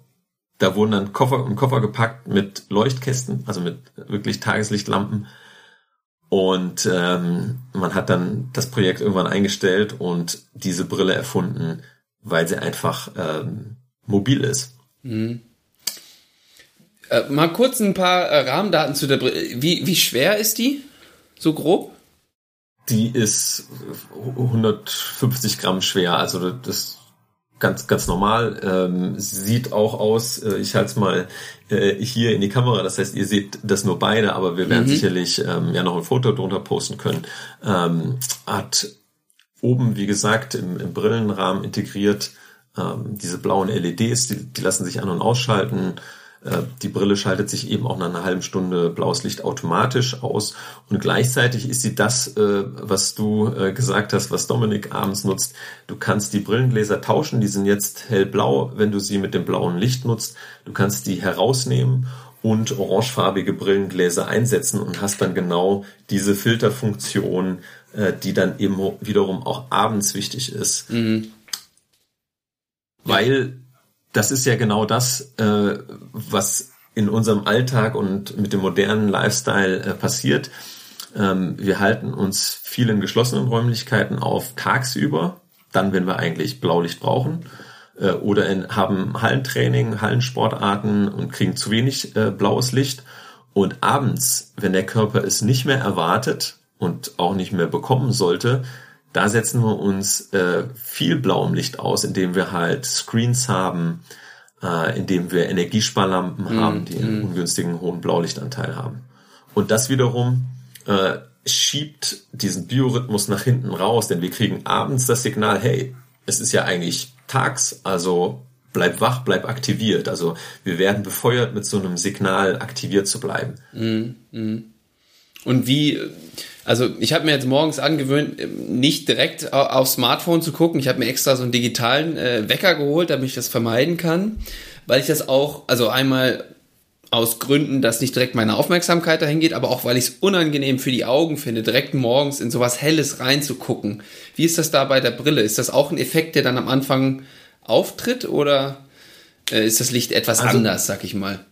da wurden dann Koffer und Koffer gepackt mit Leuchtkästen, also mit wirklich Tageslichtlampen und ähm, man hat dann das Projekt irgendwann eingestellt und diese Brille erfunden, weil sie einfach ähm, mobil ist. Mhm. Äh, mal kurz ein paar äh, Rahmendaten zu der Brille. Wie, wie schwer ist die? So grob? Die ist 150 Gramm schwer. Also das ganz, ganz normal. Ähm, sieht auch aus, äh, ich halte es mal äh, hier in die Kamera, das heißt, ihr seht das nur beide, aber wir werden mhm. sicherlich ähm, ja noch ein Foto drunter posten können. Ähm, hat oben, wie gesagt, im, im Brillenrahmen integriert ähm, diese blauen LEDs, die, die lassen sich an- und ausschalten. Äh, die Brille schaltet sich eben auch nach einer halben Stunde blaues Licht automatisch aus und gleichzeitig ist sie das, äh, was du äh, gesagt hast, was Dominik abends nutzt. Du kannst die Brillengläser tauschen, die sind jetzt hellblau, wenn du sie mit dem blauen Licht nutzt. Du kannst die herausnehmen und orangefarbige Brillengläser einsetzen und hast dann genau diese Filterfunktion, die dann eben wiederum auch abends wichtig ist. Mhm. Weil das ist ja genau das, äh, was in unserem Alltag und mit dem modernen Lifestyle äh, passiert. Ähm, wir halten uns viel in geschlossenen Räumlichkeiten auf tagsüber, dann, wenn wir eigentlich Blaulicht brauchen, äh, oder in, haben Hallentraining, Hallensportarten und kriegen zu wenig äh, blaues Licht. Und abends, wenn der Körper es nicht mehr erwartet und auch nicht mehr bekommen sollte, da setzen wir uns äh, viel blauem Licht aus, indem wir halt Screens haben, äh, indem wir Energiesparlampen mm, haben, die einen mm. ungünstigen hohen Blaulichtanteil haben. Und das wiederum äh, schiebt diesen Biorhythmus nach hinten raus, denn wir kriegen abends das Signal, hey, es ist ja eigentlich tags, also bleib wach, bleib aktiviert. Also wir werden befeuert mit so einem Signal, aktiviert zu bleiben. Mm, mm. Und wie, also ich habe mir jetzt morgens angewöhnt, nicht direkt aufs Smartphone zu gucken. Ich habe mir extra so einen digitalen äh, Wecker geholt, damit ich das vermeiden kann, weil ich das auch, also einmal aus Gründen, dass nicht direkt meine Aufmerksamkeit dahin geht, aber auch weil ich es unangenehm für die Augen finde, direkt morgens in sowas Helles reinzugucken. Wie ist das da bei der Brille? Ist das auch ein Effekt, der dann am Anfang auftritt oder äh, ist das Licht etwas also, anders, sag ich mal?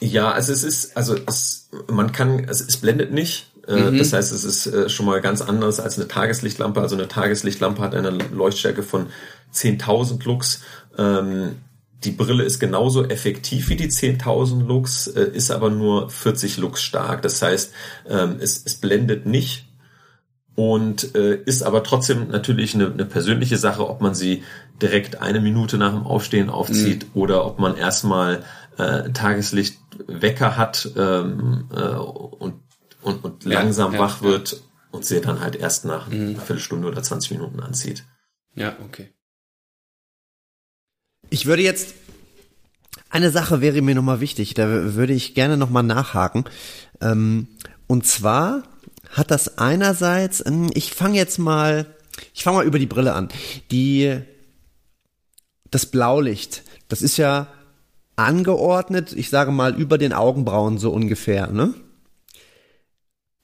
Ja, also es ist, also es, man kann, also es blendet nicht, Äh, mhm. Das heißt, es ist äh, schon mal ganz anders als eine Tageslichtlampe. Also eine Tageslichtlampe hat eine Leuchtstärke von 10.000 Lux. Ähm, die Brille ist genauso effektiv wie die 10.000 Lux, äh, ist aber nur 40 Lux stark. Das heißt, ähm, es, es blendet nicht und ist aber trotzdem natürlich eine, eine persönliche Sache, ob man sie direkt eine Minute nach dem Aufstehen aufzieht mhm. oder ob man erstmal äh, Tageslichtwecker hat ähm, äh, und und, und ja, langsam ja, wach wird ja. und sie dann halt erst nach mhm. einer Viertelstunde oder 20 Minuten anzieht. Ja, okay. Ich würde jetzt, eine Sache wäre mir nochmal wichtig, da würde ich gerne nochmal nachhaken. Ähm, und zwar hat das einerseits, ähm, ich fange jetzt mal, ich fange mal über die Brille an. Die, das Blaulicht, das ist ja angeordnet, ich sage mal über den Augenbrauen so ungefähr, ne?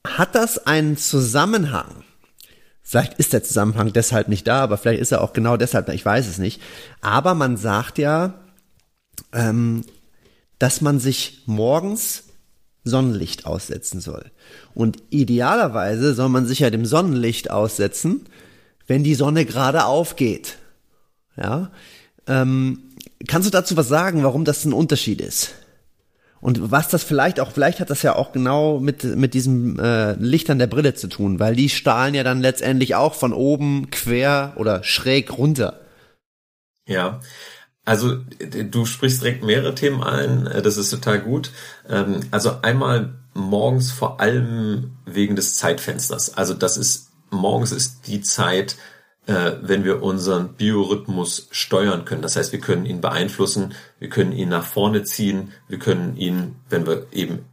Hat das einen Zusammenhang? Vielleicht ist der Zusammenhang deshalb nicht da, aber vielleicht ist er auch genau deshalb, ich weiß es nicht. Aber man sagt ja, ähm, dass man sich morgens Sonnenlicht aussetzen soll. Und idealerweise soll man sich ja dem Sonnenlicht aussetzen, wenn die Sonne gerade aufgeht. Ja, ähm, kannst du dazu was sagen, warum das ein Unterschied ist? Und was das vielleicht auch, vielleicht hat das ja auch genau mit, mit diesem äh, Lichtern der Brille zu tun, weil die strahlen ja dann letztendlich auch von oben quer oder schräg runter. Ja, also du sprichst direkt mehrere Themen ein, äh, das ist total gut. Ähm, also einmal morgens vor allem wegen des Zeitfensters. Also das ist, morgens ist die Zeit, äh, wenn wir unseren Biorhythmus steuern können. Das heißt, wir können ihn beeinflussen, wir können ihn nach vorne ziehen, wir können ihn, wenn wir eben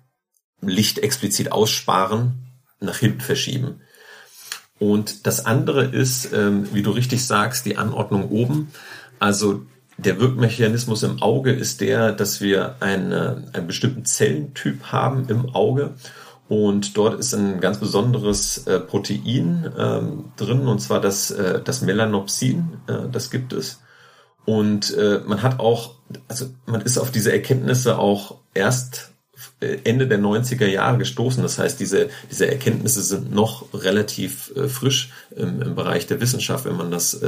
Licht explizit aussparen, nach hinten verschieben. Und das andere ist, ähm, wie du richtig sagst, die Anordnung oben. Also der Wirkmechanismus im Auge ist der, dass wir eine, einen bestimmten Zellentyp haben im Auge und dort ist ein ganz besonderes äh, Protein ähm, drin, und zwar das, äh, das Melanopsin, äh, das gibt es. Und äh, man hat auch, also man ist auf diese Erkenntnisse auch erst äh, Ende der 90er Jahre gestoßen. Das heißt, diese, diese Erkenntnisse sind noch relativ äh, frisch im, im Bereich der Wissenschaft, wenn man das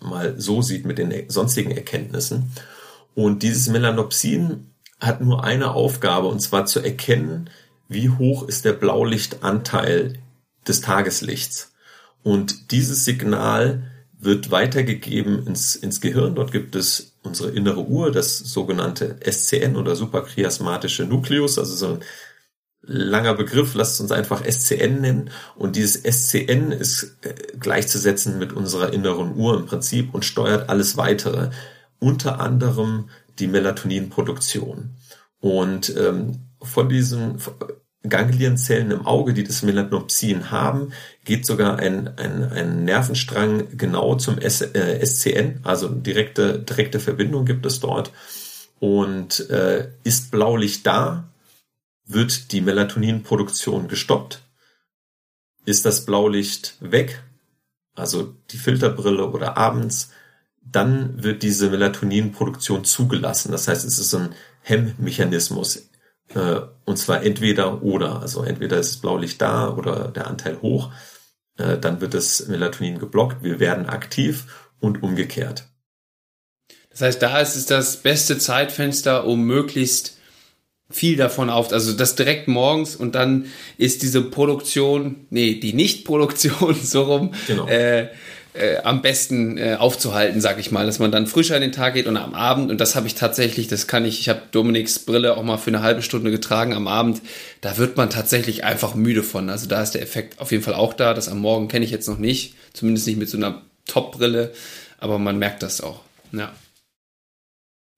mal so sieht mit den sonstigen Erkenntnissen. Und dieses Melanopsin hat nur eine Aufgabe, und zwar zu erkennen, wie hoch ist der Blaulichtanteil des Tageslichts. Und dieses Signal wird weitergegeben ins, ins Gehirn. Dort gibt es unsere innere Uhr, das sogenannte SCN oder suprachiasmatische Nukleus, also so ein langer Begriff, lasst uns einfach SCN nennen. Und dieses SCN ist äh, gleichzusetzen mit unserer inneren Uhr im Prinzip und steuert alles weitere, unter anderem die Melatoninproduktion. Und ähm, von diesen Ganglienzellen im Auge, die das Melanopsin haben, geht sogar ein, ein, ein Nervenstrang genau zum S, äh, SCN, also direkte, direkte Verbindung gibt es dort. Und äh, ist Blaulicht da, wird die Melatoninproduktion gestoppt. Ist das Blaulicht weg, also die Filterbrille oder abends, dann wird diese Melatoninproduktion zugelassen. Das heißt, es ist ein Hemmmechanismus. Äh, und zwar entweder oder. Also entweder ist das Blaulicht da oder der Anteil hoch. Äh, dann wird das Melatonin geblockt. Wir werden aktiv und umgekehrt. Das heißt, da ist es das beste Zeitfenster, um möglichst viel davon auf, also das direkt morgens und dann ist diese Produktion, nee, die Nicht-Produktion so rum, genau. äh, äh, am besten äh, aufzuhalten, sag ich mal, dass man dann frischer in den Tag geht und am Abend, und das habe ich tatsächlich, das kann ich, ich habe Dominiks Brille auch mal für eine halbe Stunde getragen am Abend, da wird man tatsächlich einfach müde von. Also da ist der Effekt auf jeden Fall auch da. Das am Morgen kenne ich jetzt noch nicht, zumindest nicht mit so einer Top-Brille, aber man merkt das auch. Ja.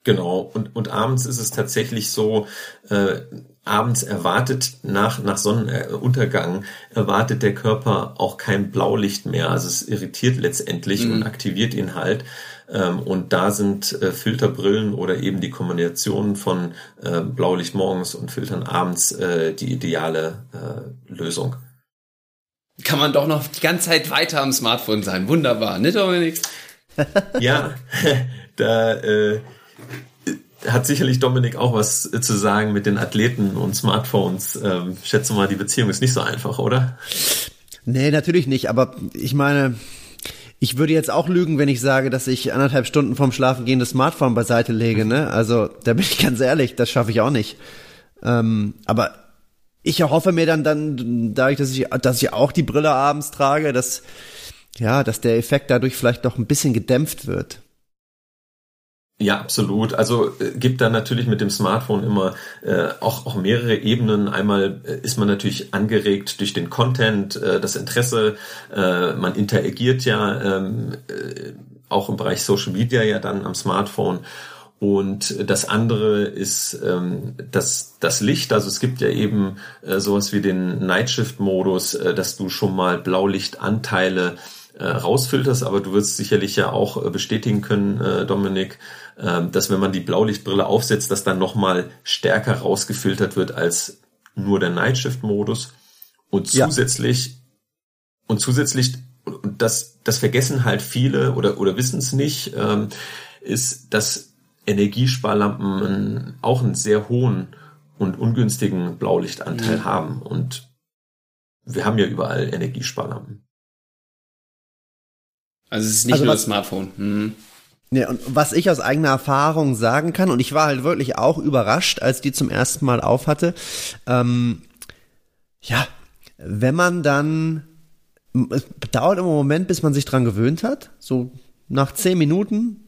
Genau, und, und abends ist es tatsächlich so, äh, abends erwartet nach, nach Sonnenuntergang, erwartet der Körper auch kein Blaulicht mehr. Also es irritiert letztendlich mhm. und aktiviert ihn halt. Ähm, und da sind äh, Filterbrillen oder eben die Kombination von äh, Blaulicht morgens und Filtern abends äh, die ideale äh, Lösung. Kann man doch noch die ganze Zeit weiter am Smartphone sein. Wunderbar, ne Dominik? ja, da äh, hat sicherlich Dominik auch was zu sagen mit den Athleten und Smartphones. Ähm, schätze mal, die Beziehung ist nicht so einfach, oder? Nee, natürlich nicht. Aber ich meine, ich würde jetzt auch lügen, wenn ich sage, dass ich anderthalb Stunden vorm Schlafengehen das Smartphone beiseite lege. Ne? Also da bin ich ganz ehrlich, das schaffe ich auch nicht. Ähm, aber ich erhoffe mir dann, dann, dadurch, dass ich, dass ich auch die Brille abends trage, dass ja, dass der Effekt dadurch vielleicht doch ein bisschen gedämpft wird. Ja, absolut. Also äh, gibt da natürlich mit dem Smartphone immer äh, auch, auch mehrere Ebenen. Einmal äh, ist man natürlich angeregt durch den Content, äh, das Interesse, äh, man interagiert ja ähm, äh, auch im Bereich Social Media ja dann am Smartphone. Und das andere ist ähm, das, das Licht. Also es gibt ja eben äh, sowas wie den Nightshift-Modus, äh, dass du schon mal Blaulichtanteile äh, rausfilterst, aber du wirst sicherlich ja auch äh, bestätigen können, äh, Dominik, dass wenn man die Blaulichtbrille aufsetzt, dass dann nochmal stärker rausgefiltert wird als nur der Nightshift-Modus. Und zusätzlich, ja. und zusätzlich, und das, das vergessen halt viele oder, oder wissen es nicht, ähm, ist, dass Energiesparlampen auch einen sehr hohen und ungünstigen Blaulichtanteil mhm. haben. Und wir haben ja überall Energiesparlampen. Also es ist nicht also nur das Smartphone. Mhm. Ja, und was ich aus eigener Erfahrung sagen kann, und ich war halt wirklich auch überrascht, als die zum ersten Mal auf hatte, ähm, ja, wenn man dann, es dauert immer einen Moment, bis man sich dran gewöhnt hat, so nach zehn Minuten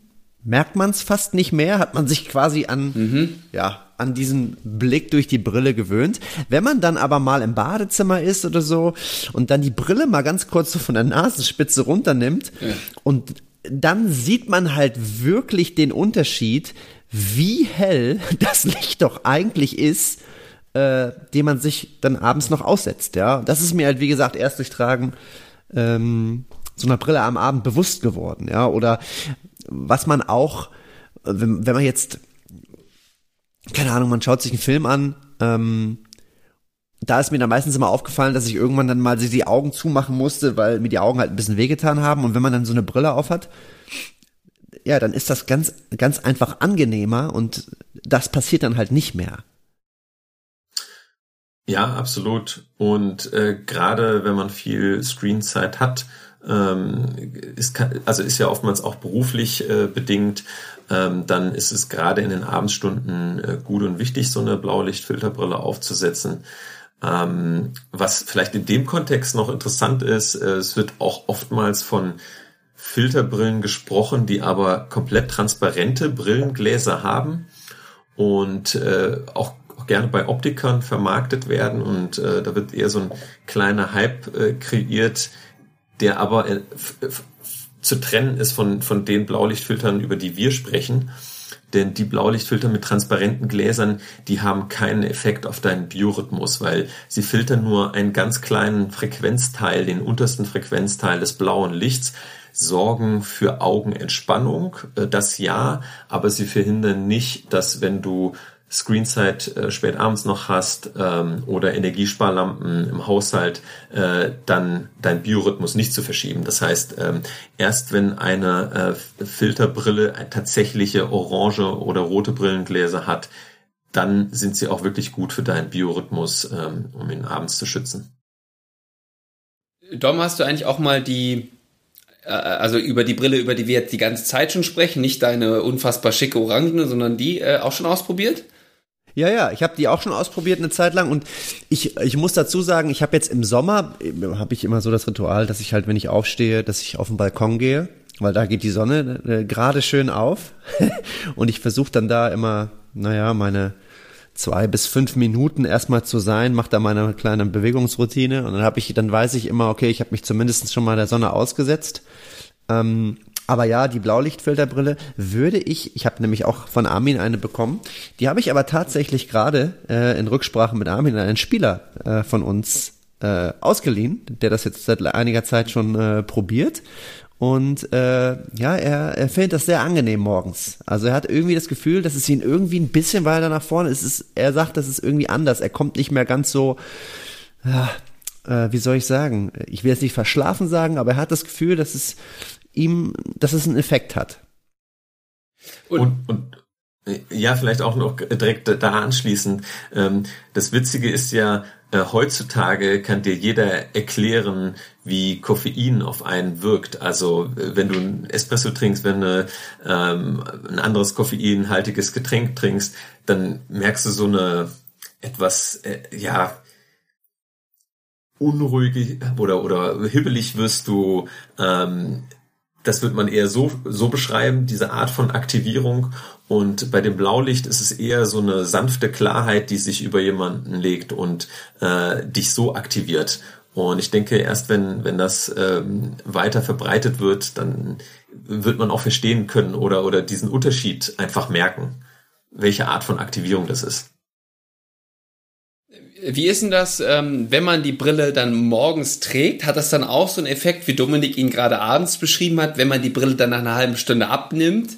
merkt man es fast nicht mehr, hat man sich quasi an, mhm. ja, an diesen Blick durch die Brille gewöhnt. Wenn man dann aber mal im Badezimmer ist oder so und dann die Brille mal ganz kurz so von der Nasenspitze runternimmt ja. und dann sieht man halt wirklich den Unterschied, wie hell das Licht doch eigentlich ist, äh, den man sich dann abends noch aussetzt. Ja, das ist mir halt wie gesagt erst durch Tragen ähm, so einer Brille am Abend bewusst geworden. Ja, oder was man auch, wenn, wenn man jetzt keine Ahnung, man schaut sich einen Film an, ähm, da ist mir dann meistens immer aufgefallen, dass ich irgendwann dann mal die Augen zumachen musste, weil mir die Augen halt ein bisschen wehgetan haben. Und wenn man dann so eine Brille auf hat, ja, dann ist das ganz, ganz einfach angenehmer und das passiert dann halt nicht mehr. Ja, absolut. Und äh, gerade wenn man viel Screenzeit hat, ähm, ist, also ist ja oftmals auch beruflich äh, bedingt, ähm, dann ist es gerade in den Abendstunden äh, gut und wichtig, so eine Blaulichtfilterbrille aufzusetzen. Ähm, was vielleicht in dem Kontext noch interessant ist, äh, es wird auch oftmals von Filterbrillen gesprochen, die aber komplett transparente Brillengläser haben und äh, auch gerne bei Optikern vermarktet werden und äh, da wird eher so ein kleiner Hype äh, kreiert, der aber äh, zu trennen ist von, von den Blaulichtfiltern, über die wir sprechen. Denn die Blaulichtfilter mit transparenten Gläsern, die haben keinen Effekt auf deinen Biorhythmus, weil sie filtern nur einen ganz kleinen Frequenzteil, den untersten Frequenzteil des blauen Lichts, sorgen für Augenentspannung, äh, das ja, aber sie verhindern nicht, dass wenn du Screenzeit äh, spät abends noch hast ähm, oder Energiesparlampen im Haushalt, äh, dann dein Biorhythmus nicht zu verschieben. Das heißt, ähm, erst wenn eine äh, Filterbrille tatsächliche orange oder rote Brillengläser hat, dann sind sie auch wirklich gut für deinen Biorhythmus, ähm, um ihn abends zu schützen. Dom, hast du eigentlich auch mal die äh, also über die Brille, über die wir jetzt die ganze Zeit schon sprechen, nicht deine unfassbar schicke Orangene, sondern die äh, auch schon ausprobiert? Ja, ja, ich habe die auch schon ausprobiert eine Zeit lang und ich, ich muss dazu sagen, ich habe jetzt im Sommer, habe ich immer so das Ritual, dass ich halt, wenn ich aufstehe, dass ich auf den Balkon gehe, weil da geht die Sonne äh, gerade schön auf und ich versuche dann da immer, naja, meine zwei bis fünf Minuten erstmal zu sein, mache da meine kleine Bewegungsroutine und dann habe ich, dann weiß ich immer, okay, ich habe mich zumindest schon mal der Sonne ausgesetzt. Ähm, aber ja, die Blaulichtfilterbrille würde ich, ich habe nämlich auch von Armin eine bekommen, die habe ich aber tatsächlich gerade äh, in Rücksprache mit Armin, einen Spieler äh, von uns äh, ausgeliehen, der das jetzt seit einiger Zeit schon äh, probiert. Und äh, ja, er, er findet das sehr angenehm morgens. Also er hat irgendwie das Gefühl, dass es ihn irgendwie ein bisschen weiter nach vorne ist. ist er sagt, das ist irgendwie anders. Er kommt nicht mehr ganz so, äh, wie soll ich sagen? Ich will jetzt nicht verschlafen sagen, aber er hat das Gefühl, dass es ihm, dass es einen Effekt hat. Und, und, und Ja, vielleicht auch noch direkt da anschließend. Ähm, das Witzige ist ja, äh, heutzutage kann dir jeder erklären, wie Koffein auf einen wirkt. Also äh, wenn du ein Espresso trinkst, wenn du ähm, ein anderes koffeinhaltiges Getränk trinkst, dann merkst du so eine etwas, äh, ja, unruhig oder, oder hibbelig wirst du, ähm, das wird man eher so, so beschreiben, diese Art von Aktivierung. Und bei dem Blaulicht ist es eher so eine sanfte Klarheit, die sich über jemanden legt und äh, dich so aktiviert. Und ich denke, erst wenn, wenn das ähm, weiter verbreitet wird, dann wird man auch verstehen können oder, oder diesen Unterschied einfach merken, welche Art von Aktivierung das ist. Wie ist denn das, ähm, wenn man die Brille dann morgens trägt? Hat das dann auch so einen Effekt, wie Dominik ihn gerade abends beschrieben hat, wenn man die Brille dann nach einer halben Stunde abnimmt,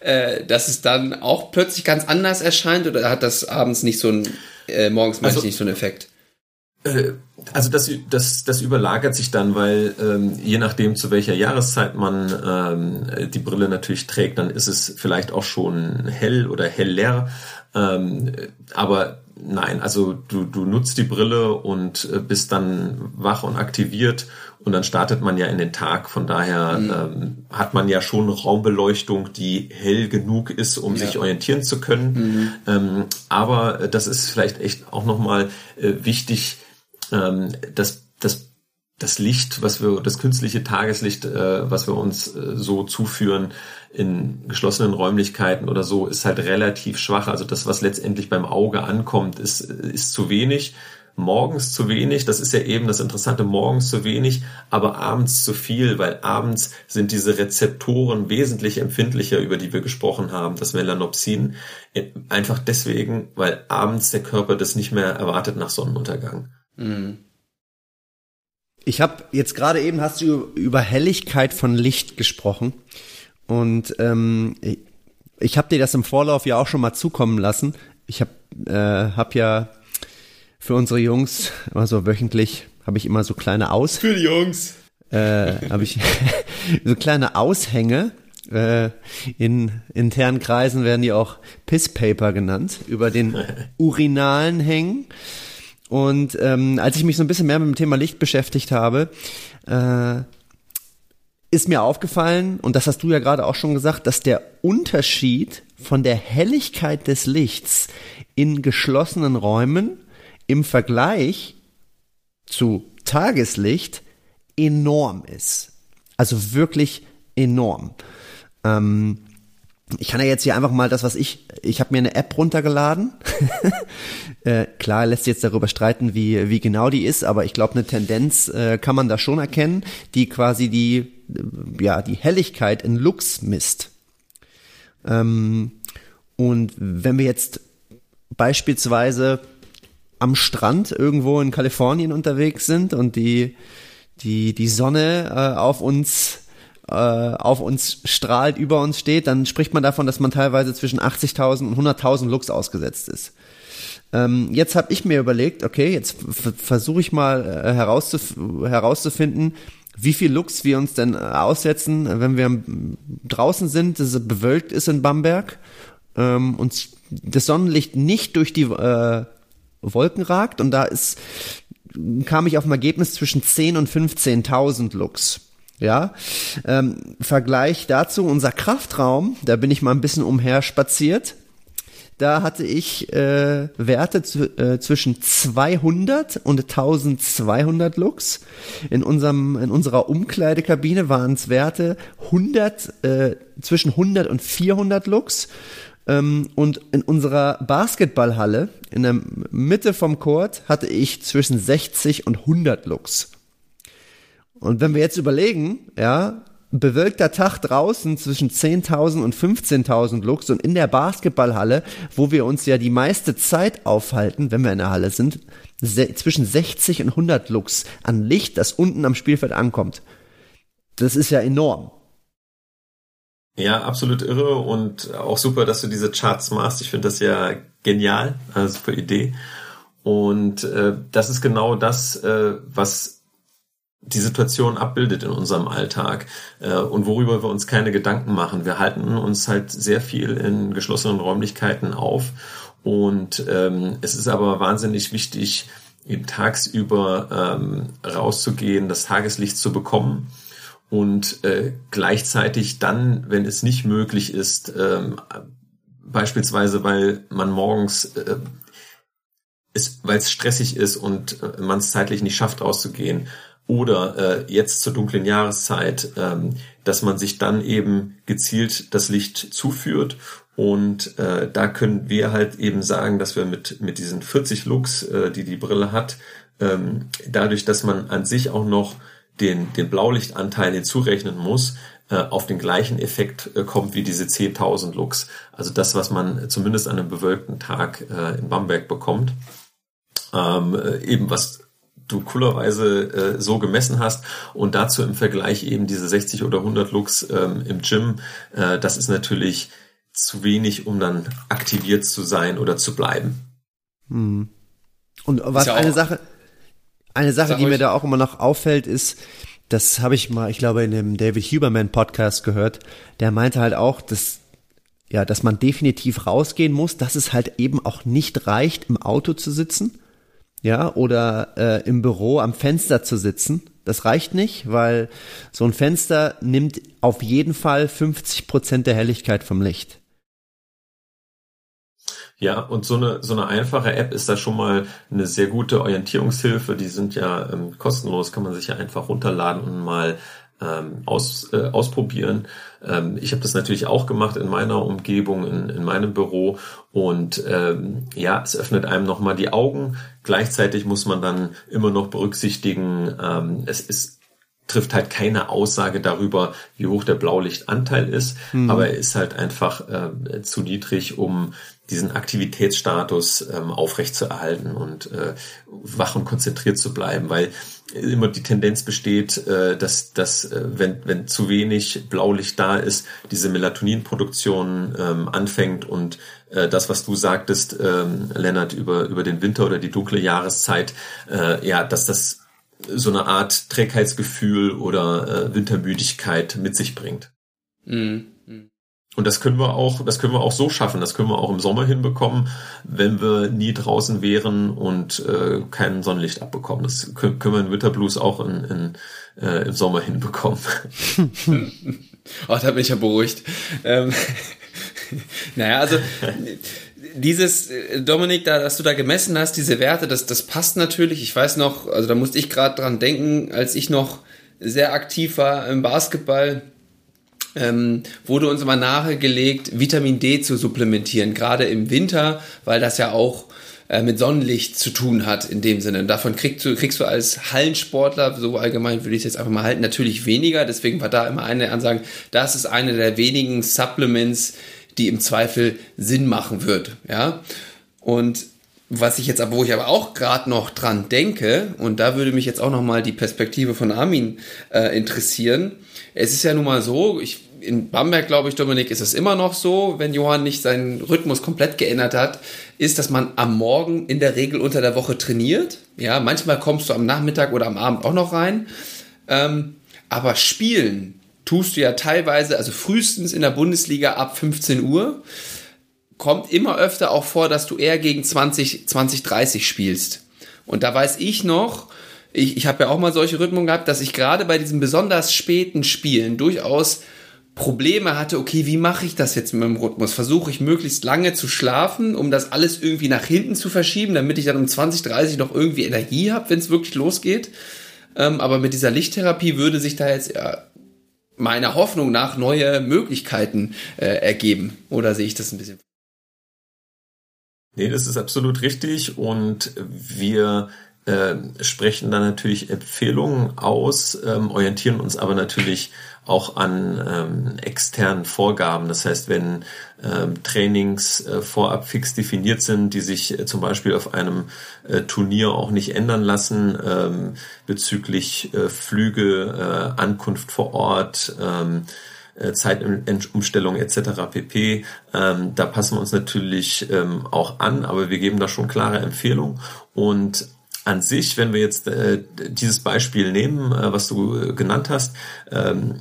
äh, dass es dann auch plötzlich ganz anders erscheint oder hat das abends nicht so einen, äh, morgens also, nicht so einen Effekt? Äh, also das, das, das überlagert sich dann, weil ähm, je nachdem, zu welcher Jahreszeit man ähm, die Brille natürlich trägt, dann ist es vielleicht auch schon hell oder heller. Ähm, aber nein, also du, du nutzt die Brille und äh, bist dann wach und aktiviert und dann startet man ja in den Tag. Von daher mhm. ähm, hat man ja schon Raumbeleuchtung, die hell genug ist, um ja. sich orientieren zu können. Mhm. Ähm, aber das ist vielleicht echt auch nochmal äh, wichtig, ähm, dass das Licht, was wir, das künstliche Tageslicht, äh, was wir uns äh, so zuführen in geschlossenen Räumlichkeiten oder so, ist halt relativ schwach. Also das, was letztendlich beim Auge ankommt, ist, ist zu wenig. Morgens zu wenig, das ist ja eben das Interessante, morgens zu wenig, aber abends zu viel, weil abends sind diese Rezeptoren wesentlich empfindlicher, über die wir gesprochen haben, das Melanopsin. Einfach deswegen, weil abends der Körper das nicht mehr erwartet nach Sonnenuntergang. Mhm. Ich habe jetzt gerade eben hast du über Helligkeit von Licht gesprochen. Und ähm, ich, habe dir das im Vorlauf ja auch schon mal zukommen lassen. Ich habe äh, hab ja für unsere Jungs also wöchentlich habe ich immer so kleine Aus für die Jungs. äh, habe ich so kleine Aushänge äh, in internen Kreisen werden die auch Pisspaper genannt über den urinalen Hängen und ähm, als ich mich so ein bisschen mehr mit dem Thema Licht beschäftigt habe, äh, ist mir aufgefallen, und das hast du ja gerade auch schon gesagt, dass der Unterschied von der Helligkeit des Lichts in geschlossenen Räumen im Vergleich zu Tageslicht enorm ist. Also wirklich enorm. Ähm, ich kann ja jetzt hier einfach mal das, was ich, ich habe mir eine App runtergeladen. äh, klar lässt sich jetzt darüber streiten, wie, wie genau die ist, aber ich glaube, eine Tendenz äh, kann man da schon erkennen, die quasi die, äh, ja, die Helligkeit in Lux misst. Ähm, und wenn wir jetzt beispielsweise am Strand irgendwo in Kalifornien unterwegs sind und die, die, die Sonne äh, auf uns äh, auf uns strahlt, über uns steht, dann spricht man davon, dass man teilweise zwischen 80.000 und 100.000 Lux ausgesetzt ist. Ähm, jetzt habe ich mir überlegt, okay, jetzt versuche ich mal äh, herauszuf herauszufinden, wie viel Lux wir uns denn äh, aussetzen, wenn wir draußen sind, dass es bewölkt ist in Bamberg ähm, und das Sonnenlicht nicht durch die äh, Wolken ragt und da ist kam ich auf ein Ergebnis zwischen 10 und 15.000 Lux. Ja, ähm, Vergleich dazu unser Kraftraum, da bin ich mal ein bisschen umher spaziert. Da hatte ich äh, Werte äh, zwischen 200 und 1200 Lux. In unserem in unserer Umkleidekabine waren es Werte 100 äh, zwischen 100 und 400 Lux. Ähm, und in unserer Basketballhalle in der Mitte vom Court hatte ich zwischen 60 und 100 Lux. Und wenn wir jetzt überlegen, ja, bewölkter Tag draußen zwischen 10.000 und 15.000 Lux und in der Basketballhalle, wo wir uns ja die meiste Zeit aufhalten, wenn wir in der Halle sind, zwischen 60 und 100 Lux an Licht, das unten am Spielfeld ankommt. Das ist ja enorm. Ja, absolut irre und auch super, dass du diese Charts machst. Ich finde das ja genial, also super Idee. Und äh, das ist genau das, äh, was die Situation abbildet in unserem Alltag äh, und worüber wir uns keine Gedanken machen. Wir halten uns halt sehr viel in geschlossenen Räumlichkeiten auf und ähm, es ist aber wahnsinnig wichtig, eben tagsüber ähm, rauszugehen, das Tageslicht zu bekommen und äh, gleichzeitig dann, wenn es nicht möglich ist, ähm, beispielsweise weil man morgens äh, weil es stressig ist und äh, man es zeitlich nicht schafft, rauszugehen, oder äh, jetzt zur dunklen Jahreszeit, ähm, dass man sich dann eben gezielt das Licht zuführt. Und äh, da können wir halt eben sagen, dass wir mit, mit diesen 40 Lux, äh, die die Brille hat, ähm, dadurch, dass man an sich auch noch den, den Blaulichtanteil hinzurechnen muss, äh, auf den gleichen Effekt äh, kommt wie diese 10.000 Lux. Also das, was man zumindest an einem bewölkten Tag äh, in Bamberg bekommt. Ähm, äh, eben was du coolerweise äh, so gemessen hast und dazu im Vergleich eben diese 60 oder 100 Lux ähm, im Gym, äh, das ist natürlich zu wenig, um dann aktiviert zu sein oder zu bleiben. Hm. Und was ja eine Sache, eine Sache, die mir da auch immer noch auffällt, ist, das habe ich mal, ich glaube, in dem David Huberman Podcast gehört, der meinte halt auch, dass ja, dass man definitiv rausgehen muss, dass es halt eben auch nicht reicht, im Auto zu sitzen, ja, oder äh, im Büro am Fenster zu sitzen. Das reicht nicht, weil so ein Fenster nimmt auf jeden Fall 50 Prozent der Helligkeit vom Licht. Ja, und so eine, so eine einfache App ist da schon mal eine sehr gute Orientierungshilfe. Die sind ja ähm, kostenlos, kann man sich ja einfach runterladen und mal ähm, aus, äh, ausprobieren. Ähm, ich habe das natürlich auch gemacht in meiner Umgebung, in, in meinem Büro. Und ähm, ja, es öffnet einem nochmal die Augen. Gleichzeitig muss man dann immer noch berücksichtigen, ähm, es ist trifft halt keine Aussage darüber, wie hoch der Blaulichtanteil ist, mhm. aber er ist halt einfach äh, zu niedrig, um diesen Aktivitätsstatus ähm, aufrechtzuerhalten und äh, wach und konzentriert zu bleiben, weil immer die Tendenz besteht, äh, dass, dass äh, wenn, wenn zu wenig Blaulicht da ist, diese Melatoninproduktion ähm, anfängt und äh, das, was du sagtest, ähm, Lennart, über, über den Winter oder die dunkle Jahreszeit, äh, ja, dass das so eine Art Trägheitsgefühl oder äh, Wintermüdigkeit mit sich bringt. Mhm. Und das können wir auch, das können wir auch so schaffen. Das können wir auch im Sommer hinbekommen, wenn wir nie draußen wären und äh, kein Sonnenlicht abbekommen. Das können, wir in Winterblues auch in, in, äh, im Sommer hinbekommen. Ach, da bin ich ja beruhigt. Ähm, naja, also dieses, äh, Dominik, da, dass du da gemessen hast, diese Werte, das, das passt natürlich. Ich weiß noch, also da musste ich gerade dran denken, als ich noch sehr aktiv war im Basketball ähm, wurde uns immer nahegelegt, Vitamin D zu supplementieren, gerade im Winter, weil das ja auch äh, mit Sonnenlicht zu tun hat in dem Sinne. Und davon kriegst du, kriegst du als Hallensportler, so allgemein würde ich es jetzt einfach mal halten, natürlich weniger. Deswegen war da immer eine Ansage, das ist eine der wenigen Supplements, die im Zweifel Sinn machen wird. Ja. Und was ich jetzt aber, wo ich aber auch gerade noch dran denke, und da würde mich jetzt auch noch mal die Perspektive von Armin äh, interessieren. Es ist ja nun mal so, ich, in Bamberg, glaube ich, Dominik, ist es immer noch so, wenn Johann nicht seinen Rhythmus komplett geändert hat, ist, dass man am Morgen in der Regel unter der Woche trainiert. Ja, manchmal kommst du am Nachmittag oder am Abend auch noch rein. Ähm, aber spielen tust du ja teilweise, also frühestens in der Bundesliga ab 15 Uhr kommt immer öfter auch vor, dass du eher gegen 20, 20, 30 spielst. Und da weiß ich noch, ich, ich habe ja auch mal solche Rhythmen gehabt, dass ich gerade bei diesen besonders späten Spielen durchaus Probleme hatte, okay, wie mache ich das jetzt mit meinem Rhythmus? Versuche ich möglichst lange zu schlafen, um das alles irgendwie nach hinten zu verschieben, damit ich dann um 20, 30 noch irgendwie Energie habe, wenn es wirklich losgeht. Ähm, aber mit dieser Lichttherapie würde sich da jetzt ja, meiner Hoffnung nach neue Möglichkeiten äh, ergeben. Oder sehe ich das ein bisschen? Nee, das ist absolut richtig und wir äh, sprechen da natürlich Empfehlungen aus, ähm, orientieren uns aber natürlich auch an ähm, externen Vorgaben. Das heißt, wenn ähm, Trainings äh, vorab fix definiert sind, die sich äh, zum Beispiel auf einem äh, Turnier auch nicht ändern lassen, ähm, bezüglich äh, Flüge, äh, Ankunft vor Ort, ähm, äh, Zeitumstellung etc. pp. Ähm, da passen wir uns natürlich ähm, auch an, aber wir geben da schon klare Empfehlungen und an sich, wenn wir jetzt äh, dieses Beispiel nehmen, äh, was du äh, genannt hast, ähm,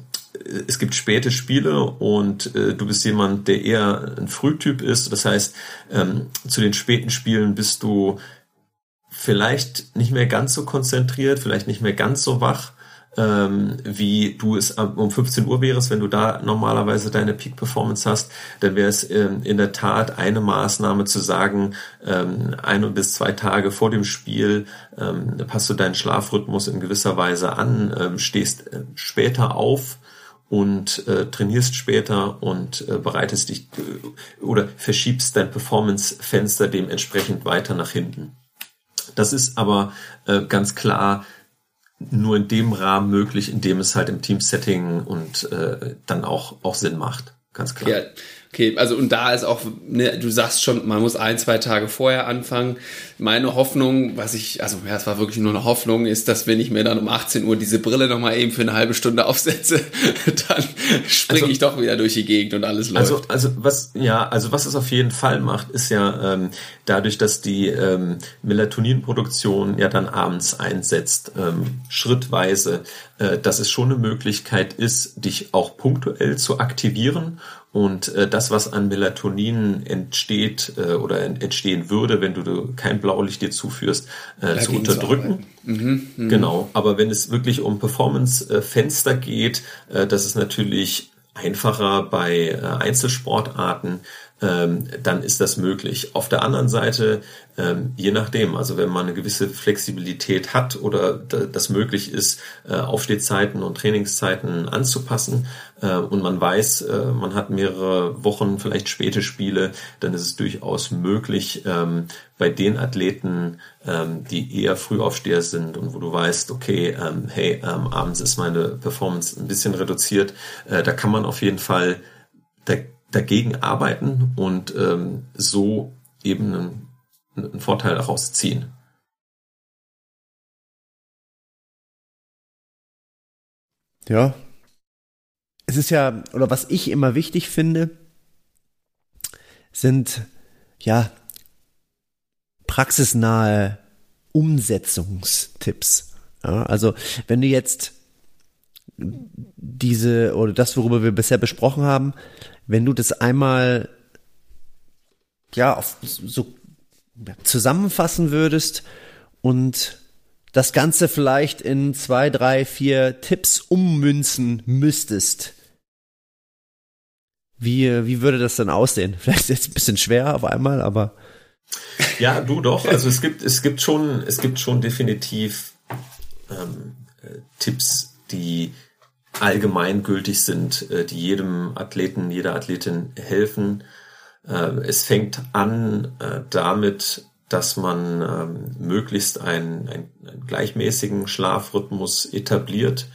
es gibt späte Spiele und äh, du bist jemand, der eher ein Frühtyp ist. Das heißt, ähm, zu den späten Spielen bist du vielleicht nicht mehr ganz so konzentriert, vielleicht nicht mehr ganz so wach, ähm, wie du es um 15 Uhr wärst, wenn du da normalerweise deine Peak Performance hast, dann wäre es ähm, in der Tat eine Maßnahme zu sagen, ähm, ein bis zwei Tage vor dem Spiel ähm, passt du deinen Schlafrhythmus in gewisser Weise an, ähm, stehst äh, später auf, und äh, trainierst später und äh, bereitest dich äh, oder verschiebst dein Performance-Fenster dementsprechend weiter nach hinten. Das ist aber äh, ganz klar nur in dem Rahmen möglich, in dem es halt im Team-Setting und äh, dann auch, auch Sinn macht. Ganz klar. Ja, Okay, also und da ist auch, ne, du sagst schon, man muss ein, zwei Tage vorher anfangen. Meine Hoffnung, was ich, also ja, es war wirklich nur eine Hoffnung, ist, dass wenn ich mir dann um 18 Uhr diese Brille nochmal eben für eine halbe Stunde aufsetze, dann springe also, ich doch wieder durch die Gegend und alles läuft. Also, also was, ja, also was es auf jeden Fall macht, ist ja ähm, dadurch, dass die ähm, Melatoninproduktion ja dann abends einsetzt, ähm, schrittweise, äh, dass es schon eine Möglichkeit ist, dich auch punktuell zu aktivieren und äh, das, was an Melatonin entsteht äh, oder entstehen würde, wenn du kein Blaulicht dir zuführst, äh, zu unterdrücken. Mhm, mh. Genau. Aber wenn es wirklich um Performance-Fenster geht, äh, das ist natürlich einfacher bei äh, Einzelsportarten, ähm, dann ist das möglich. Auf der anderen Seite, ähm, je nachdem, also wenn man eine gewisse Flexibilität hat oder das möglich ist, äh, Aufstehzeiten und Trainingszeiten anzupassen äh, und man weiß, äh, man hat mehrere Wochen, vielleicht späte Spiele, dann ist es durchaus möglich, ähm, bei den Athleten, ähm, die eher Frühaufsteher sind und wo du weißt, okay, ähm, hey, ähm, abends ist meine Performance ein bisschen reduziert, äh, da kann man auf jeden Fall, da dagegen arbeiten und ähm, so eben einen, einen Vorteil daraus ziehen. Ja. Es ist ja, oder was ich immer wichtig finde, sind ja praxisnahe Umsetzungstipps. Ja, also wenn du jetzt diese oder das, worüber wir bisher besprochen haben, wenn du das einmal ja auf so zusammenfassen würdest und das Ganze vielleicht in zwei, drei, vier Tipps ummünzen müsstest. Wie, wie würde das dann aussehen? Vielleicht ist jetzt ein bisschen schwer auf einmal, aber. Ja, du doch. Also es gibt, es gibt schon, es gibt schon definitiv ähm, äh, Tipps, die allgemeingültig sind, äh, die jedem Athleten, jeder Athletin helfen. Äh, es fängt an äh, damit, dass man ähm, möglichst einen, einen, gleichmäßigen Schlafrhythmus etabliert,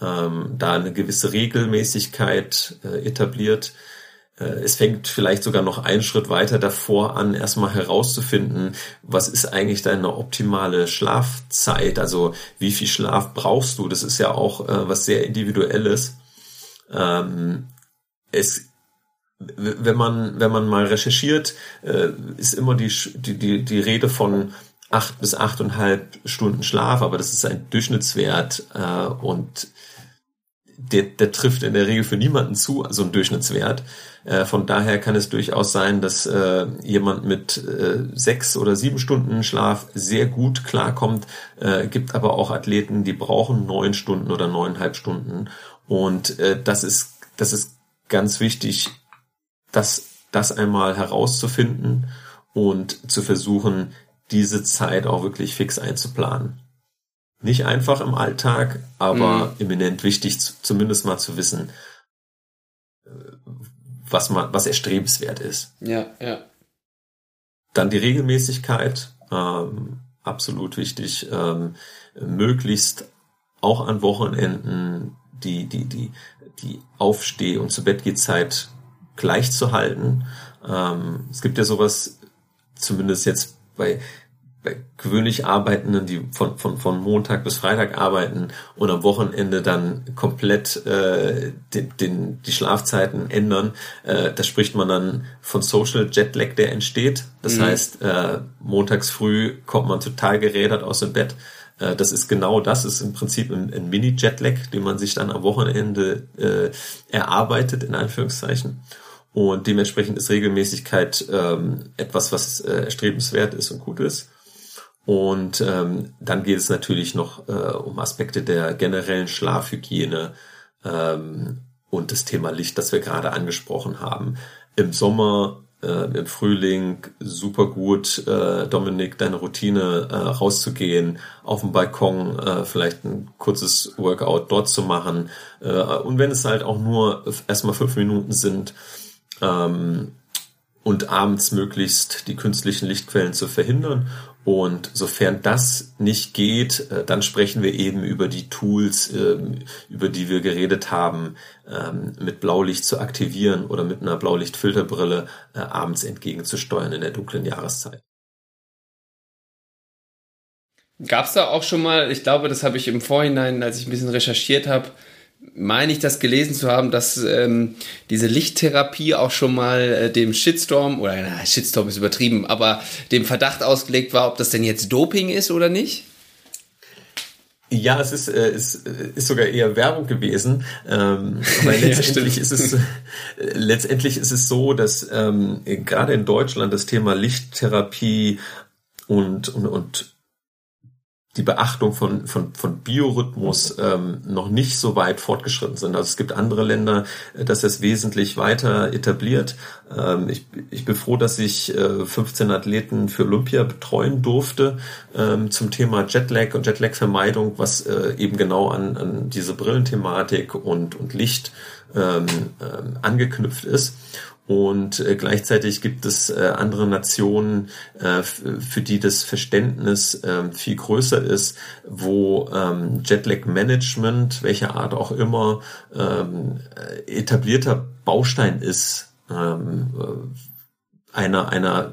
ähm, da eine gewisse Regelmäßigkeit etabliert, es fängt vielleicht sogar noch einen Schritt weiter davor an, erstmal herauszufinden, was ist eigentlich deine optimale Schlafzeit? Also wie viel Schlaf brauchst du? Das ist ja auch äh, was sehr individuelles. Ähm, es wenn man wenn man mal recherchiert, äh, ist immer die, die die Rede von acht bis achteinhalb Stunden Schlaf, aber das ist ein Durchschnittswert äh, und der, der trifft in der Regel für niemanden zu, also ein Durchschnittswert. Äh, von daher kann es durchaus sein, dass äh, jemand mit äh, sechs oder sieben Stunden Schlaf sehr gut klarkommt. Äh, gibt aber auch Athleten, die brauchen neun Stunden oder neuneinhalb Stunden. Und äh, das ist das ist ganz wichtig, das das einmal herauszufinden und zu versuchen, diese Zeit auch wirklich fix einzuplanen. Nicht einfach im Alltag, aber mhm. eminent wichtig, zumindest mal zu wissen, äh, was man, was erstrebenswert ist. Ja, ja. Dann die Regelmäßigkeit, ähm, absolut wichtig, ähm, möglichst auch an Wochenenden die, die, die, die Aufsteh- und zu Bett Zeit gleich zu halten. Ähm, es gibt ja sowas, zumindest jetzt bei gewöhnlich Arbeitenden, die von, von, von Montag bis Freitag arbeiten und am Wochenende dann komplett äh, den, den, die Schlafzeiten ändern, äh, da spricht man dann von Social Jetlag, der entsteht. Das mhm. heißt, äh, montags früh kommt man total gerädert aus dem Bett. Äh, das ist genau das, ist im Prinzip ein, ein Mini-Jetlag, den man sich dann am Wochenende äh, erarbeitet, in Anführungszeichen. Und dementsprechend ist Regelmäßigkeit ähm, etwas, was äh, erstrebenswert ist und gut ist. Und ähm, dann geht es natürlich noch äh, um Aspekte der generellen Schlafhygiene ähm, und das Thema Licht, das wir gerade angesprochen haben. Im Sommer, äh, im Frühling super gut, äh, Dominik, deine Routine äh, rauszugehen, auf dem Balkon äh, vielleicht ein kurzes Workout dort zu machen. Äh, und wenn es halt auch nur erstmal fünf Minuten sind, ähm, und abends möglichst die künstlichen Lichtquellen zu verhindern und sofern das nicht geht, äh, dann sprechen wir eben über die Tools, ähm, über die wir geredet haben, ähm, mit Blaulicht zu aktivieren oder mit einer Blaulichtfilterbrille äh, abends entgegenzusteuern in der dunklen Jahreszeit. Gab es da auch schon mal, ich glaube, das habe ich im Vorhinein, als ich ein bisschen recherchiert habe, meine ich das gelesen zu haben, dass ähm, diese Lichttherapie auch schon mal äh, dem Shitstorm, oder na, Shitstorm ist übertrieben, aber dem Verdacht ausgelegt war, ob das denn jetzt Doping ist oder nicht? Ja, es ist, äh, ist, ist sogar eher Werbung gewesen, ähm, weil letztendlich ja, ist es äh, letztendlich ist es so, dass ähm, gerade in Deutschland das Thema Lichttherapie und und, und die Beachtung von, von, von Biorhythmus ähm, noch nicht so weit fortgeschritten sind. Also es gibt andere Länder, äh, das es wesentlich weiter etabliert. Ähm, ich, ich bin froh, dass ich äh, 15 Athleten für Olympia betreuen durfte ähm, zum Thema Jetlag und Jetlag-Vermeidung, was äh, eben genau an, an diese Brillenthematik und, und Licht ähm, ähm, angeknüpft ist. Und äh, gleichzeitig gibt es äh, andere Nationen, äh, für die das Verständnis äh, viel größer ist, wo ähm, Jetlag-Management, welcher Art auch immer, ähm, etablierter Baustein ist ähm, äh, einer, einer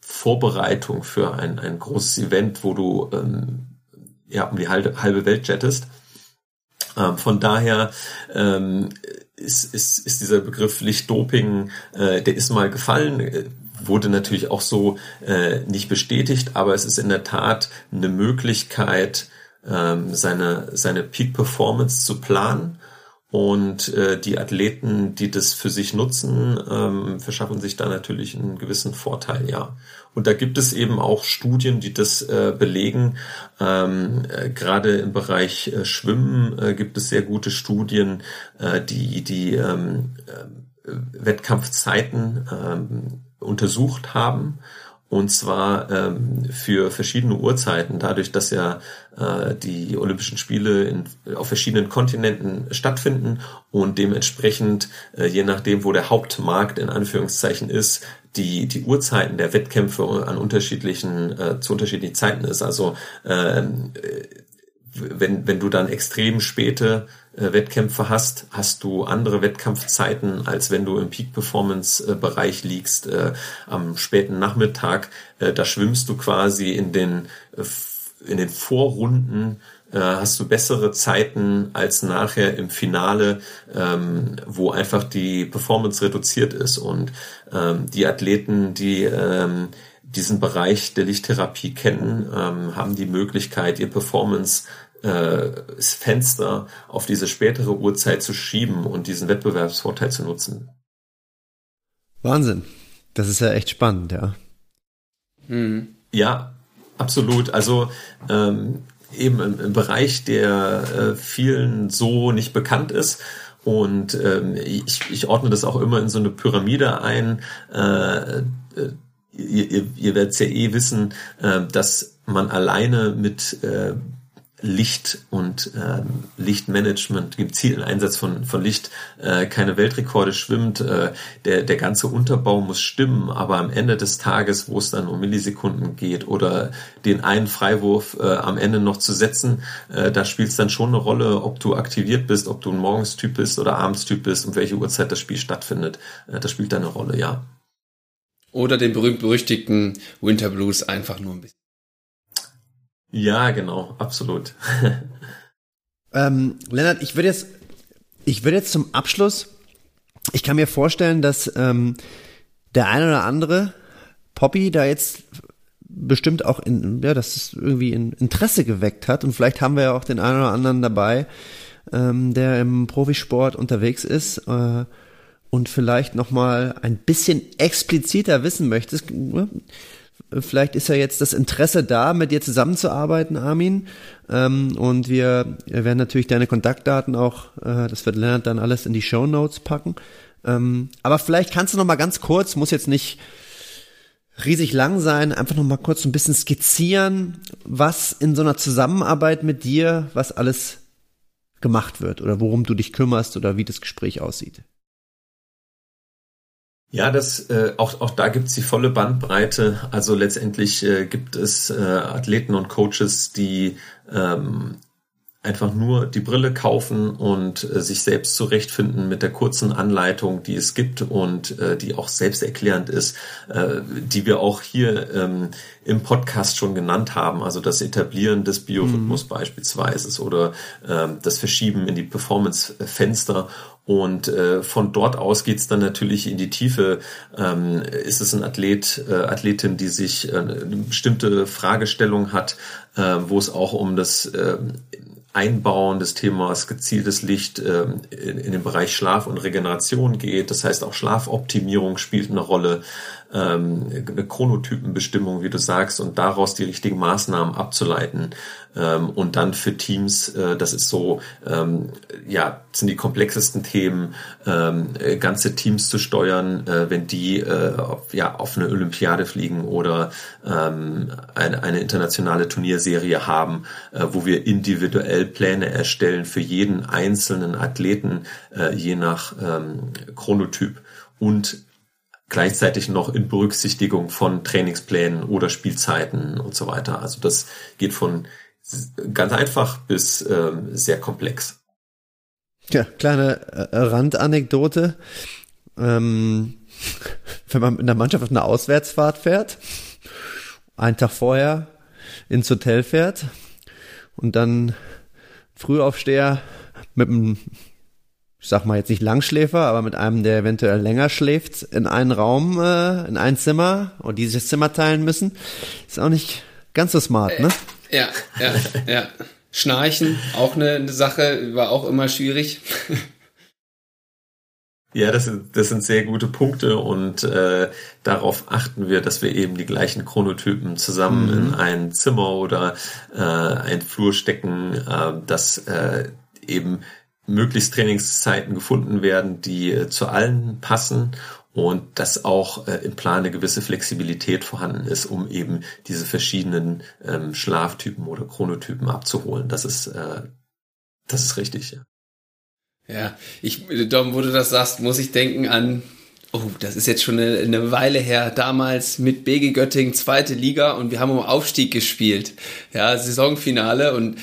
Vorbereitung für ein, ein großes Event, wo du ähm, ja, um die halbe, halbe Welt jettest. Ähm, von daher ähm, ist, ist, ist dieser Begriff Lichtdoping, äh, der ist mal gefallen, äh, wurde natürlich auch so äh, nicht bestätigt, aber es ist in der Tat eine Möglichkeit, ähm, seine, seine Peak Performance zu planen und äh, die Athleten, die das für sich nutzen, ähm, verschaffen sich da natürlich einen gewissen Vorteil, ja. Und da gibt es eben auch Studien, die das äh, belegen. Ähm, äh, Gerade im Bereich äh, Schwimmen äh, gibt es sehr gute Studien, äh, die die ähm, äh, Wettkampfzeiten ähm, untersucht haben und zwar ähm, für verschiedene Uhrzeiten, dadurch, dass ja äh, die Olympischen Spiele in, auf verschiedenen Kontinenten stattfinden und dementsprechend, äh, je nachdem, wo der Hauptmarkt in Anführungszeichen ist, die, die Uhrzeiten der Wettkämpfe an unterschiedlichen, äh, zu unterschiedlichen Zeiten ist. Also ähm, äh, wenn, wenn du dann extrem späte äh, Wettkämpfe hast, hast du andere Wettkampfzeiten, als wenn du im Peak-Performance-Bereich liegst äh, am späten Nachmittag. Äh, da schwimmst du quasi in den, äh, in den Vorrunden äh, hast du bessere Zeiten als nachher im Finale, ähm, wo einfach die Performance reduziert ist und ähm, die Athleten, die ähm, diesen Bereich der Lichttherapie kennen, ähm, haben die Möglichkeit, ihr Performance äh, Fenster auf diese spätere Uhrzeit zu schieben und diesen Wettbewerbsvorteil zu nutzen. Wahnsinn. Das ist ja echt spannend, ja. Mhm. Ja, absolut. Also ähm, eben im, im, Bereich, der äh, vielen so nicht bekannt ist. Und ähm, ich, ich ordne das auch immer in so eine Pyramide ein. Äh, äh ihr, ihr, ihr werdet ja eh wissen, äh, dass man alleine mit äh, Licht und ähm, Lichtmanagement, gezielten Einsatz von, von Licht, äh, keine Weltrekorde schwimmt. Äh, der, der ganze Unterbau muss stimmen, aber am Ende des Tages, wo es dann um Millisekunden geht oder den einen Freiwurf äh, am Ende noch zu setzen, äh, da spielt es dann schon eine Rolle, ob du aktiviert bist, ob du ein Morgenstyp bist oder Abendstyp bist und welche Uhrzeit das Spiel stattfindet. Äh, das spielt da eine Rolle, ja. Oder den berühmt-berüchtigten Winter Blues einfach nur ein bisschen. Ja, genau, absolut. ähm, Lennart, ich würde jetzt, ich würde jetzt zum Abschluss, ich kann mir vorstellen, dass ähm, der eine oder andere Poppy da jetzt bestimmt auch in, ja, dass es irgendwie in Interesse geweckt hat und vielleicht haben wir ja auch den einen oder anderen dabei, ähm, der im Profisport unterwegs ist äh, und vielleicht noch mal ein bisschen expliziter wissen möchtest. Vielleicht ist ja jetzt das Interesse da, mit dir zusammenzuarbeiten, Armin. Ähm, und wir, werden natürlich deine Kontaktdaten auch, äh, das wird Lennart dann alles in die Show Notes packen. Ähm, aber vielleicht kannst du noch mal ganz kurz, muss jetzt nicht riesig lang sein, einfach noch mal kurz ein bisschen skizzieren, was in so einer Zusammenarbeit mit dir, was alles gemacht wird oder worum du dich kümmerst oder wie das Gespräch aussieht. Ja, das äh, auch auch da gibt's die volle Bandbreite. Also letztendlich äh, gibt es äh, Athleten und Coaches, die ähm, einfach nur die Brille kaufen und äh, sich selbst zurechtfinden mit der kurzen Anleitung, die es gibt und äh, die auch selbsterklärend ist, äh, die wir auch hier ähm, im Podcast schon genannt haben. Also das Etablieren des Biorhythmus mhm. beispielsweise oder ähm, das Verschieben in die Performance-Fenster und äh, von dort aus geht's dann natürlich in die Tiefe. Ähm, ist es ein Athlet, äh, Athletin, die sich äh, eine bestimmte Fragestellung hat, äh, wo es auch um das äh, Einbauen des Themas gezieltes Licht ähm, in, in den Bereich Schlaf und Regeneration geht. Das heißt, auch Schlafoptimierung spielt eine Rolle, ähm, eine Chronotypenbestimmung, wie du sagst, und daraus die richtigen Maßnahmen abzuleiten. Ähm, und dann für Teams, äh, das ist so, ähm, ja, sind die komplexesten Themen, ähm, äh, ganze Teams zu steuern, äh, wenn die ja, auf eine Olympiade fliegen oder eine, internationale Turnierserie haben, wo wir individuell Pläne erstellen für jeden einzelnen Athleten, je nach Chronotyp und gleichzeitig noch in Berücksichtigung von Trainingsplänen oder Spielzeiten und so weiter. Also das geht von ganz einfach bis ähm, sehr komplex. Ja, kleine äh, Randanekdote. Ähm, wenn man in der Mannschaft auf eine Auswärtsfahrt fährt, einen Tag vorher ins Hotel fährt und dann Frühaufsteher mit einem, ich sag mal jetzt nicht Langschläfer, aber mit einem, der eventuell länger schläft, in einen Raum, äh, in ein Zimmer und die sich das Zimmer teilen müssen, ist auch nicht ganz so smart, ne? Ja, ja, ja. Schnarchen, auch eine, eine Sache, war auch immer schwierig. Ja, das sind, das sind sehr gute Punkte und äh, darauf achten wir, dass wir eben die gleichen Chronotypen zusammen mhm. in ein Zimmer oder äh, ein Flur stecken, äh, dass äh, eben möglichst Trainingszeiten gefunden werden, die äh, zu allen passen und dass auch äh, im Plan eine gewisse Flexibilität vorhanden ist, um eben diese verschiedenen ähm, Schlaftypen oder Chronotypen abzuholen. Das ist, äh, das ist richtig, ja. Ja, ich, Dom, wo du das sagst, muss ich denken an, oh, das ist jetzt schon eine, eine Weile her, damals mit BG Göttingen, zweite Liga und wir haben um Aufstieg gespielt. Ja, Saisonfinale und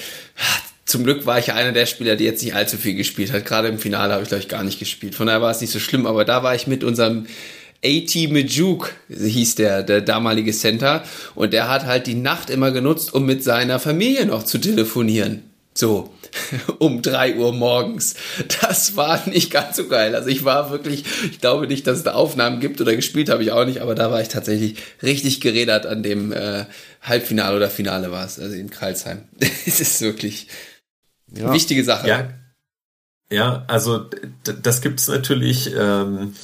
zum Glück war ich ja einer der Spieler, die jetzt nicht allzu viel gespielt hat. Gerade im Finale habe ich, glaube ich, gar nicht gespielt. Von daher war es nicht so schlimm, aber da war ich mit unserem AT Mejuk, hieß der, der damalige Center. Und der hat halt die Nacht immer genutzt, um mit seiner Familie noch zu telefonieren. So, um drei Uhr morgens. Das war nicht ganz so geil. Also ich war wirklich, ich glaube nicht, dass es da Aufnahmen gibt oder gespielt habe ich auch nicht, aber da war ich tatsächlich richtig gerädert an dem äh, Halbfinale oder Finale war es, also in Karlsheim. es ist wirklich, ja. Wichtige Sache. Ja, ja also das gibt's natürlich. Ähm,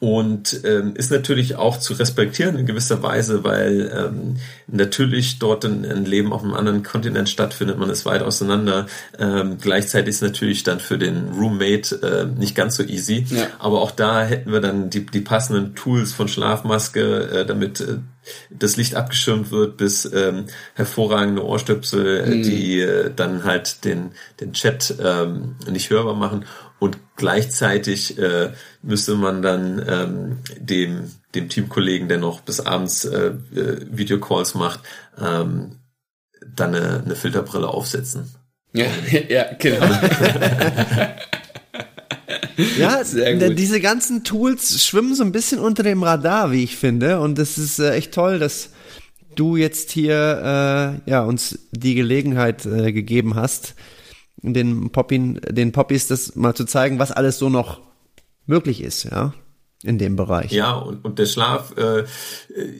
und ähm, ist natürlich auch zu respektieren in gewisser Weise, weil ähm, natürlich dort ein, ein, Leben auf einem anderen Kontinent stattfindet, man ist weit auseinander. Ähm, gleichzeitig ist natürlich dann für den Roommate äh, nicht ganz so easy, ja. aber auch da hätten wir dann die, die passenden Tools von Schlafmaske, äh, damit äh, das Licht abgeschirmt wird, bis ähm, hervorragende Ohrstöpsel, mhm. die äh, dann halt den, den Chat ähm, nicht hörbar machen und gleichzeitig äh, müsste man dann ähm, dem, dem Teamkollegen, der noch bis abends äh, äh, Videocalls macht, ähm, dann eine, eine Filterbrille aufsetzen. Ja, ja genau. ja, diese ganzen Tools schwimmen so ein bisschen unter dem Radar, wie ich finde. Und das ist äh, echt toll, dass du jetzt hier äh, ja uns die Gelegenheit äh, gegeben hast, den Poppin, den Poppies das mal zu zeigen, was alles so noch möglich ist, ja, in dem Bereich. Ja, und, und der Schlaf, äh,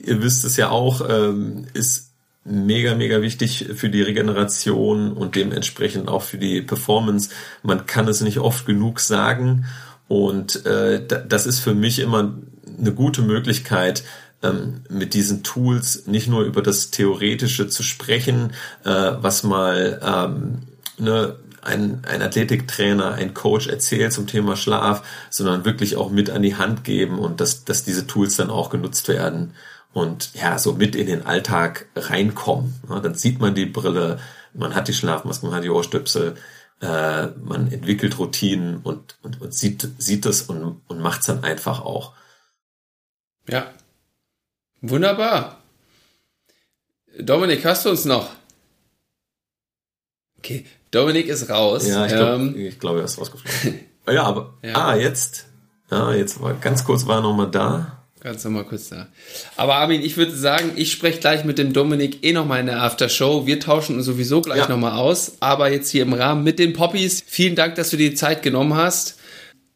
ihr wisst es ja auch, ähm, ist mega, mega wichtig für die Regeneration und dementsprechend auch für die Performance. Man kann es nicht oft genug sagen. Und äh, das ist für mich immer eine gute Möglichkeit, ähm, mit diesen Tools nicht nur über das Theoretische zu sprechen, äh, was mal ähm, ne, ein, ein Athletiktrainer, ein Coach erzählt zum Thema Schlaf, sondern wirklich auch mit an die Hand geben und dass, dass diese Tools dann auch genutzt werden und ja, so mit in den Alltag reinkommen. Ja, dann sieht man die Brille, man hat die Schlafmaske, man hat die Ohrstöpsel, äh, man entwickelt Routinen und, und, und sieht, sieht das und, und macht es dann einfach auch. Ja. Wunderbar. Dominik, hast du uns noch? Okay, Dominik ist raus. Ja, ich glaube, ähm, glaub, er ist rausgeflogen. ja, aber, ja. ah, jetzt, ja, jetzt war, ganz kurz war er nochmal da. Ganz nochmal kurz da. Aber Armin, ich würde sagen, ich spreche gleich mit dem Dominik eh nochmal in der Aftershow. Wir tauschen uns sowieso gleich ja. nochmal aus. Aber jetzt hier im Rahmen mit den Poppies. Vielen Dank, dass du dir die Zeit genommen hast.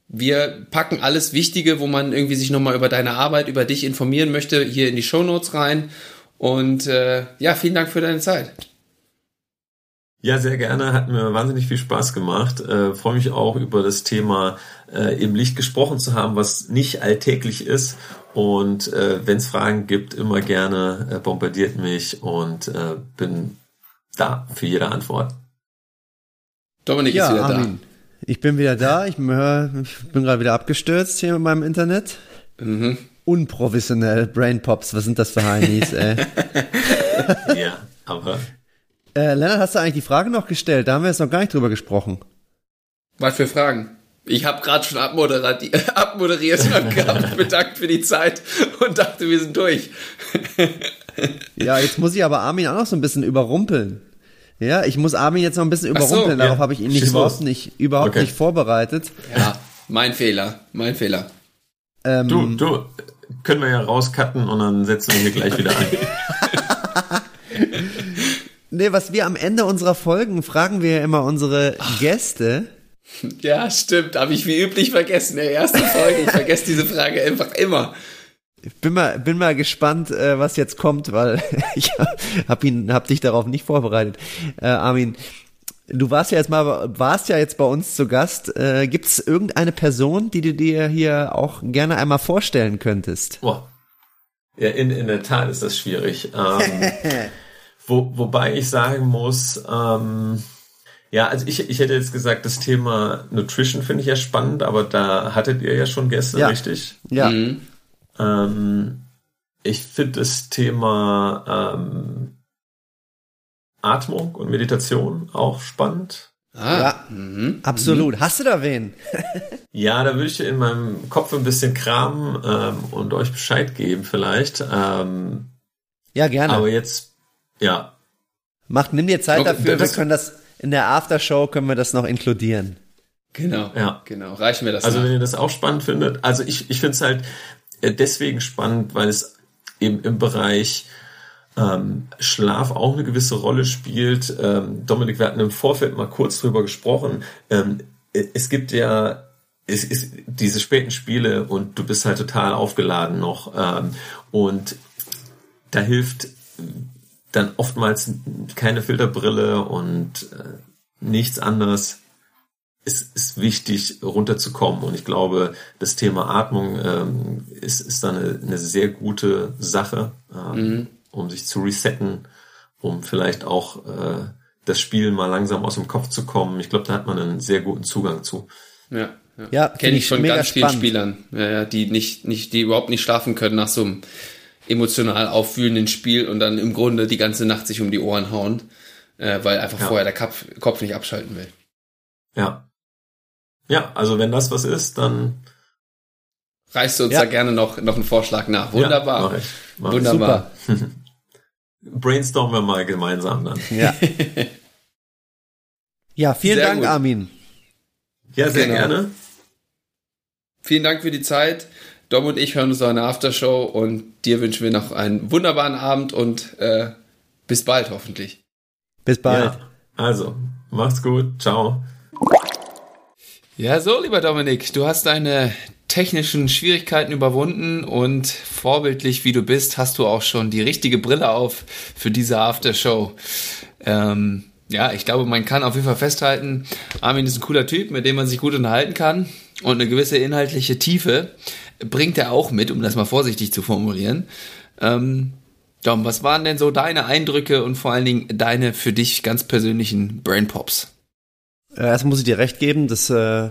Wir packen alles Wichtige, wo man irgendwie sich nochmal über deine Arbeit, über dich informieren möchte, hier in die Show Notes rein. Und äh, ja, vielen Dank für deine Zeit. Ja, sehr gerne. Hat mir wahnsinnig viel Spaß gemacht. Äh, Freue mich auch über das Thema äh, im Licht gesprochen zu haben, was nicht alltäglich ist. Und äh, wenn es Fragen gibt, immer gerne äh, bombardiert mich und äh, bin da für jede Antwort. Dominik ja, ist wieder Armin. da. Ich bin wieder da. Ich, bin gerade wieder abgestürzt hier mit meinem Internet. Mhm. Unprofessionell, Brainpops, was sind das für Heinis, ey? ja, aber äh, Lennart, hast du eigentlich die Frage noch gestellt? Da haben wir jetzt noch gar nicht drüber gesprochen. Was für Fragen? Ich habe gerade schon abmoderiert, abmoderiert und gehabt, bedankt für die Zeit und dachte, wir sind durch. ja, jetzt muss ich aber Armin auch noch so ein bisschen überrumpeln. Ja, ich muss Armin jetzt noch ein bisschen überrumpeln. So, Darauf ja. habe ich ihn nicht überhaupt, nicht, überhaupt okay. nicht vorbereitet. Ja, mein Fehler, mein Fehler. Ähm, du, du, können wir ja rauscutten und dann setzen wir hier gleich wieder ein. Nee, was wir am Ende unserer Folgen fragen wir ja immer unsere Ach. Gäste. Ja, stimmt. Habe ich wie üblich vergessen. Der erste Folge. Ich vergesse diese Frage einfach immer. Ich bin mal, bin mal gespannt, äh, was jetzt kommt, weil ich habe ihn, hab dich darauf nicht vorbereitet. Äh, Armin, du warst ja jetzt mal, warst ja jetzt bei uns zu Gast. Äh, Gibt es irgendeine Person, die du dir hier auch gerne einmal vorstellen könntest? Boah. Ja, in, in der Tat ist das schwierig. Ähm, Wo, wobei ich sagen muss, ähm, ja, also ich, ich hätte jetzt gesagt, das Thema Nutrition finde ich ja spannend, aber da hattet ihr ja schon Gäste, ja. richtig? Ja. Mhm. Ähm, ich finde das Thema ähm, Atmung und Meditation auch spannend. Ah, ja, mhm. absolut. Mhm. Hast du da wen? ja, da würde ich in meinem Kopf ein bisschen kramen ähm, und euch Bescheid geben vielleicht. Ähm, ja, gerne. Aber jetzt ja. Macht, nimm dir Zeit okay, dafür, wir können das in der Aftershow können wir das noch inkludieren. Genau, ja. genau, reichen wir das. Also nach. wenn ihr das auch spannend findet, also ich, ich finde es halt äh, deswegen spannend, weil es eben im Bereich ähm, Schlaf auch eine gewisse Rolle spielt. Ähm, Dominik, wir hatten im Vorfeld mal kurz drüber gesprochen. Ähm, äh, es gibt ja es ist diese späten Spiele und du bist halt total aufgeladen noch ähm, und da hilft dann oftmals keine Filterbrille und äh, nichts anderes. Es ist wichtig, runterzukommen. Und ich glaube, das Thema Atmung ähm, ist, ist dann eine, eine sehr gute Sache, ähm, mhm. um sich zu resetten, um vielleicht auch äh, das Spiel mal langsam aus dem Kopf zu kommen. Ich glaube, da hat man einen sehr guten Zugang zu. Ja, ja. ja kenne ich von ganz vielen Spielern, ja, ja, die nicht, nicht, die überhaupt nicht schlafen können nach so einem emotional auffühlenden Spiel und dann im Grunde die ganze Nacht sich um die Ohren hauen, äh, weil einfach ja. vorher der Kopf, Kopf nicht abschalten will. Ja. Ja, also wenn das was ist, dann reichst du uns ja. da gerne noch, noch einen Vorschlag nach. Wunderbar. Ja, mach ich. Mach Wunderbar. Brainstormen wir mal gemeinsam dann. Ja. ja, vielen sehr Dank, gut. Armin. Ja, sehr genau. gerne. Vielen Dank für die Zeit. Dom und ich hören uns noch eine Aftershow und dir wünschen wir noch einen wunderbaren Abend und äh, bis bald hoffentlich. Bis bald. Ja, also, mach's gut. Ciao. Ja, so, lieber Dominik, du hast deine technischen Schwierigkeiten überwunden und vorbildlich wie du bist, hast du auch schon die richtige Brille auf für diese Aftershow. Ähm, ja, ich glaube, man kann auf jeden Fall festhalten, Armin ist ein cooler Typ, mit dem man sich gut unterhalten kann und eine gewisse inhaltliche Tiefe bringt er auch mit, um das mal vorsichtig zu formulieren. Ähm, Dom, was waren denn so deine Eindrücke und vor allen Dingen deine für dich ganz persönlichen Brain Pops? Äh, erst muss ich dir recht geben, das, äh,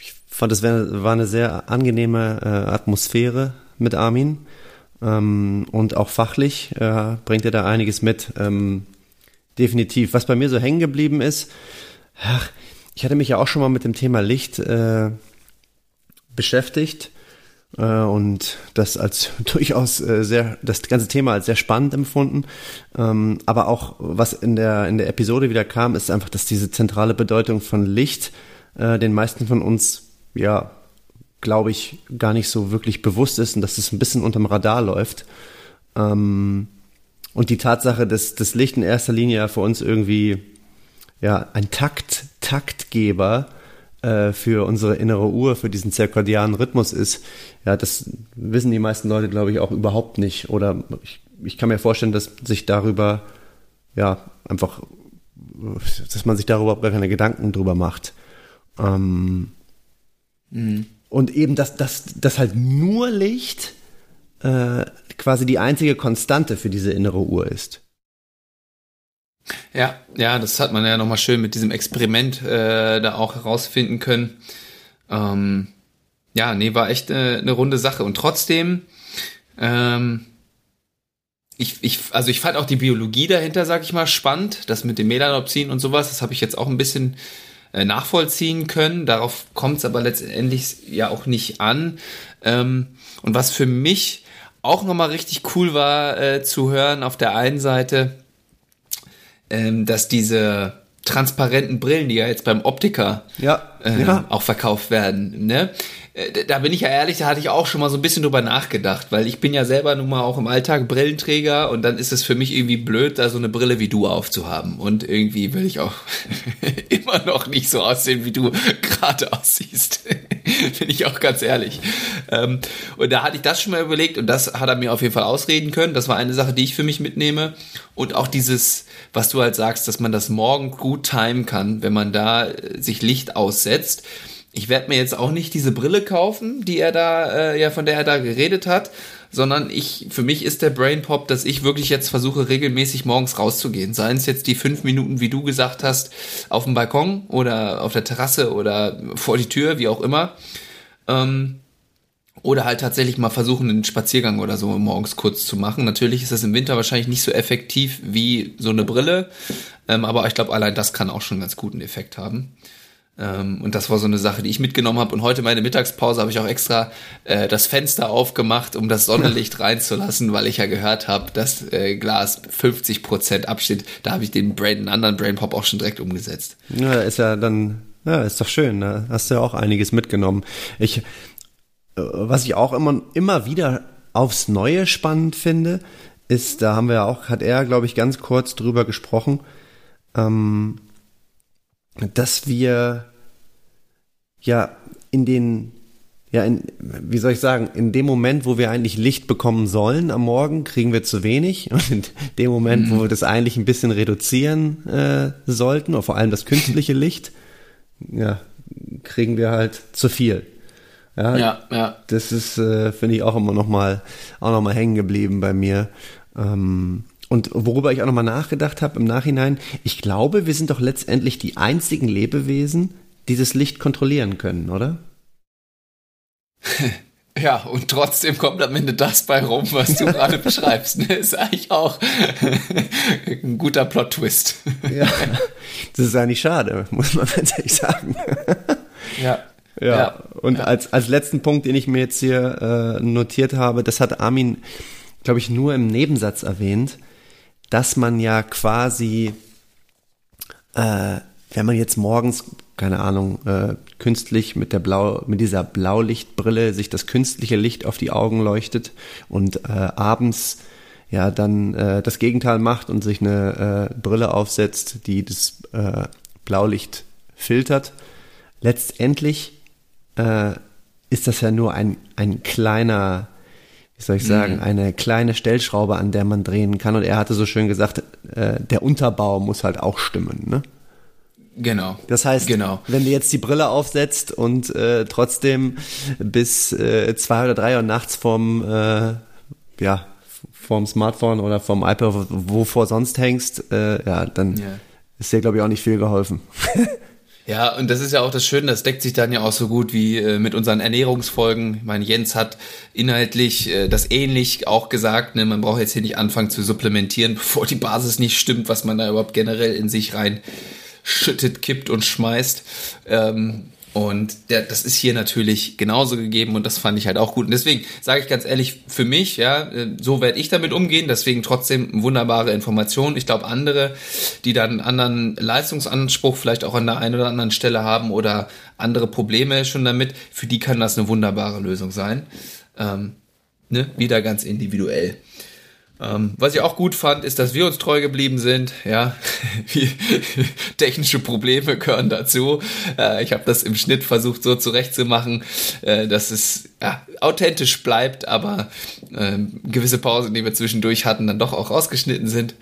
ich fand, das war eine sehr angenehme äh, Atmosphäre mit Armin. Ähm, und auch fachlich äh, bringt er da einiges mit. Ähm, definitiv. Was bei mir so hängen geblieben ist, ach, ich hatte mich ja auch schon mal mit dem Thema Licht äh, beschäftigt und das als durchaus äh, sehr, das ganze Thema als sehr spannend empfunden. Ähm, aber auch, was in der, in der Episode wieder kam, ist einfach, dass diese zentrale Bedeutung von Licht äh, den meisten von uns, ja, glaube ich, gar nicht so wirklich bewusst ist und dass es ein bisschen unterm Radar läuft. Ähm, und die Tatsache, dass das Licht in erster Linie für uns irgendwie ja ein Takt, Taktgeber äh, für unsere innere Uhr, für diesen zirkadianen Rhythmus ist, ja, das wissen die meisten Leute, glaube ich, auch überhaupt nicht. Oder ich, ich kann mir vorstellen, dass sich darüber, ja, einfach, dass man sich darüber gar keine Gedanken drüber macht. Ähm, mhm. Und eben, dass, dass, dass halt nur Licht äh, quasi die einzige Konstante für diese innere Uhr ist. Ja, ja, das hat man ja nochmal schön mit diesem Experiment äh, da auch herausfinden können. Ähm, ja, nee, war echt eine, eine runde Sache. Und trotzdem, ähm, ich, ich, also ich fand auch die Biologie dahinter, sag ich mal, spannend. Das mit dem Melanopsin und sowas, das habe ich jetzt auch ein bisschen äh, nachvollziehen können. Darauf kommt es aber letztendlich ja auch nicht an. Ähm, und was für mich auch nochmal richtig cool war äh, zu hören, auf der einen Seite, ähm, dass diese transparenten Brillen, die ja jetzt beim Optiker ja, ähm, ja. auch verkauft werden, ne? Äh, da bin ich ja ehrlich, da hatte ich auch schon mal so ein bisschen drüber nachgedacht, weil ich bin ja selber nun mal auch im Alltag Brillenträger und dann ist es für mich irgendwie blöd, da so eine Brille wie du aufzuhaben. Und irgendwie will ich auch immer noch nicht so aussehen, wie du gerade aussiehst. bin ich auch ganz ehrlich. Ähm, und da hatte ich das schon mal überlegt und das hat er mir auf jeden Fall ausreden können. Das war eine Sache, die ich für mich mitnehme. Und auch dieses, was du halt sagst, dass man das morgen gut timen kann, wenn man da äh, sich Licht aussetzt ich werde mir jetzt auch nicht diese Brille kaufen, die er da, äh, ja, von der er da geredet hat, sondern ich, für mich ist der Brain Pop, dass ich wirklich jetzt versuche, regelmäßig morgens rauszugehen. Seien es jetzt die fünf Minuten, wie du gesagt hast, auf dem Balkon oder auf der Terrasse oder vor die Tür, wie auch immer. Ähm, oder halt tatsächlich mal versuchen, einen Spaziergang oder so morgens kurz zu machen. Natürlich ist das im Winter wahrscheinlich nicht so effektiv wie so eine Brille, ähm, aber ich glaube, allein das kann auch schon einen ganz guten Effekt haben. Ähm, und das war so eine Sache, die ich mitgenommen habe. Und heute meine Mittagspause habe ich auch extra äh, das Fenster aufgemacht, um das Sonnenlicht reinzulassen, weil ich ja gehört habe, dass äh, Glas 50 Prozent absteht. Da habe ich den Brain, einen anderen Brain Pop auch schon direkt umgesetzt. Ja, ist ja dann, ja, ist doch schön. Da hast du ja auch einiges mitgenommen. Ich, äh, was ich auch immer, immer wieder aufs Neue spannend finde, ist, da haben wir ja auch, hat er, glaube ich, ganz kurz drüber gesprochen, ähm, dass wir ja in den ja, in, wie soll ich sagen, in dem Moment, wo wir eigentlich Licht bekommen sollen am Morgen, kriegen wir zu wenig. Und in dem Moment, mhm. wo wir das eigentlich ein bisschen reduzieren äh, sollten, oder vor allem das künstliche Licht, ja, kriegen wir halt zu viel. Ja, ja. ja. Das ist, äh, finde ich, auch immer noch mal, auch noch mal hängen geblieben bei mir. Ähm, und worüber ich auch nochmal nachgedacht habe im Nachhinein, ich glaube, wir sind doch letztendlich die einzigen Lebewesen, die das Licht kontrollieren können, oder? Ja, und trotzdem kommt am Ende das bei rum, was du gerade beschreibst. Ne? Ist eigentlich auch ein guter Plot-Twist. Ja, das ist eigentlich schade, muss man ganz ehrlich sagen. Ja. Ja, ja. und ja. Als, als letzten Punkt, den ich mir jetzt hier äh, notiert habe, das hat Armin, glaube ich, nur im Nebensatz erwähnt dass man ja quasi, äh, wenn man jetzt morgens keine Ahnung, äh, künstlich mit der Blau, mit dieser Blaulichtbrille sich das künstliche Licht auf die Augen leuchtet und äh, abends ja dann äh, das Gegenteil macht und sich eine äh, Brille aufsetzt, die das äh, Blaulicht filtert. Letztendlich äh, ist das ja nur ein, ein kleiner, wie soll ich sagen, mhm. eine kleine Stellschraube, an der man drehen kann. Und er hatte so schön gesagt, äh, der Unterbau muss halt auch stimmen, ne? Genau. Das heißt, genau. wenn du jetzt die Brille aufsetzt und äh, trotzdem bis äh, zwei oder drei Uhr nachts vom, äh, ja, vom Smartphone oder vom iPad, wovor sonst hängst, äh, ja, dann yeah. ist dir, glaube ich, auch nicht viel geholfen. Ja, und das ist ja auch das Schöne, das deckt sich dann ja auch so gut wie äh, mit unseren Ernährungsfolgen. Ich meine, Jens hat inhaltlich äh, das ähnlich auch gesagt, ne? man braucht jetzt hier nicht anfangen zu supplementieren, bevor die Basis nicht stimmt, was man da überhaupt generell in sich rein schüttet, kippt und schmeißt. Ähm, und der, das ist hier natürlich genauso gegeben und das fand ich halt auch gut. Und deswegen sage ich ganz ehrlich, für mich, ja, so werde ich damit umgehen. Deswegen trotzdem wunderbare Informationen. Ich glaube, andere, die dann einen anderen Leistungsanspruch vielleicht auch an der einen oder anderen Stelle haben oder andere Probleme schon damit, für die kann das eine wunderbare Lösung sein. Ähm, ne? Wieder ganz individuell. Ähm, was ich auch gut fand, ist, dass wir uns treu geblieben sind. Ja, technische Probleme gehören dazu. Äh, ich habe das im Schnitt versucht so zurechtzumachen, äh, dass es ja, authentisch bleibt, aber äh, gewisse Pausen, die wir zwischendurch hatten, dann doch auch rausgeschnitten sind.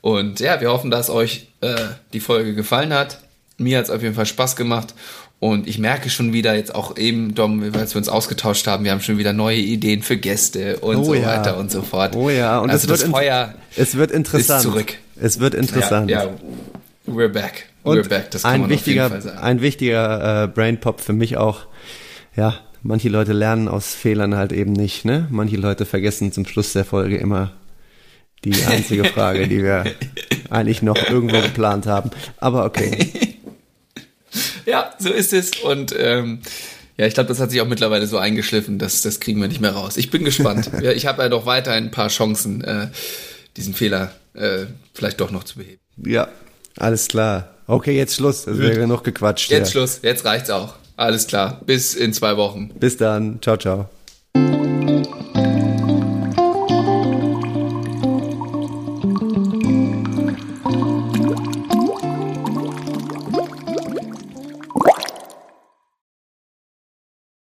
Und ja, wir hoffen, dass euch äh, die Folge gefallen hat. Mir hat es auf jeden Fall Spaß gemacht und ich merke schon wieder jetzt auch eben, Dom, als wir uns ausgetauscht haben, wir haben schon wieder neue Ideen für Gäste und oh so ja. weiter und so fort. Oh ja, und also es wird Feuer es wird interessant. Ist zurück. Es wird interessant. Ja, ja. we're back. We're und back. Das kann ein man wichtiger, auf jeden Fall sagen. Ein wichtiger äh, Brain Pop für mich auch. Ja, manche Leute lernen aus Fehlern halt eben nicht. Ne? Manche Leute vergessen zum Schluss der Folge immer die einzige Frage, die wir eigentlich noch irgendwo geplant haben. Aber okay. ja, so ist es. Und ähm, ja, ich glaube, das hat sich auch mittlerweile so eingeschliffen, dass das kriegen wir nicht mehr raus. Ich bin gespannt. ja, ich habe ja doch weiter ein paar Chancen, äh, diesen Fehler äh, vielleicht doch noch zu beheben. Ja, alles klar. Okay, jetzt Schluss. Das wäre genug gequatscht. Jetzt ja. Schluss. Jetzt reicht's auch. Alles klar. Bis in zwei Wochen. Bis dann. Ciao, ciao.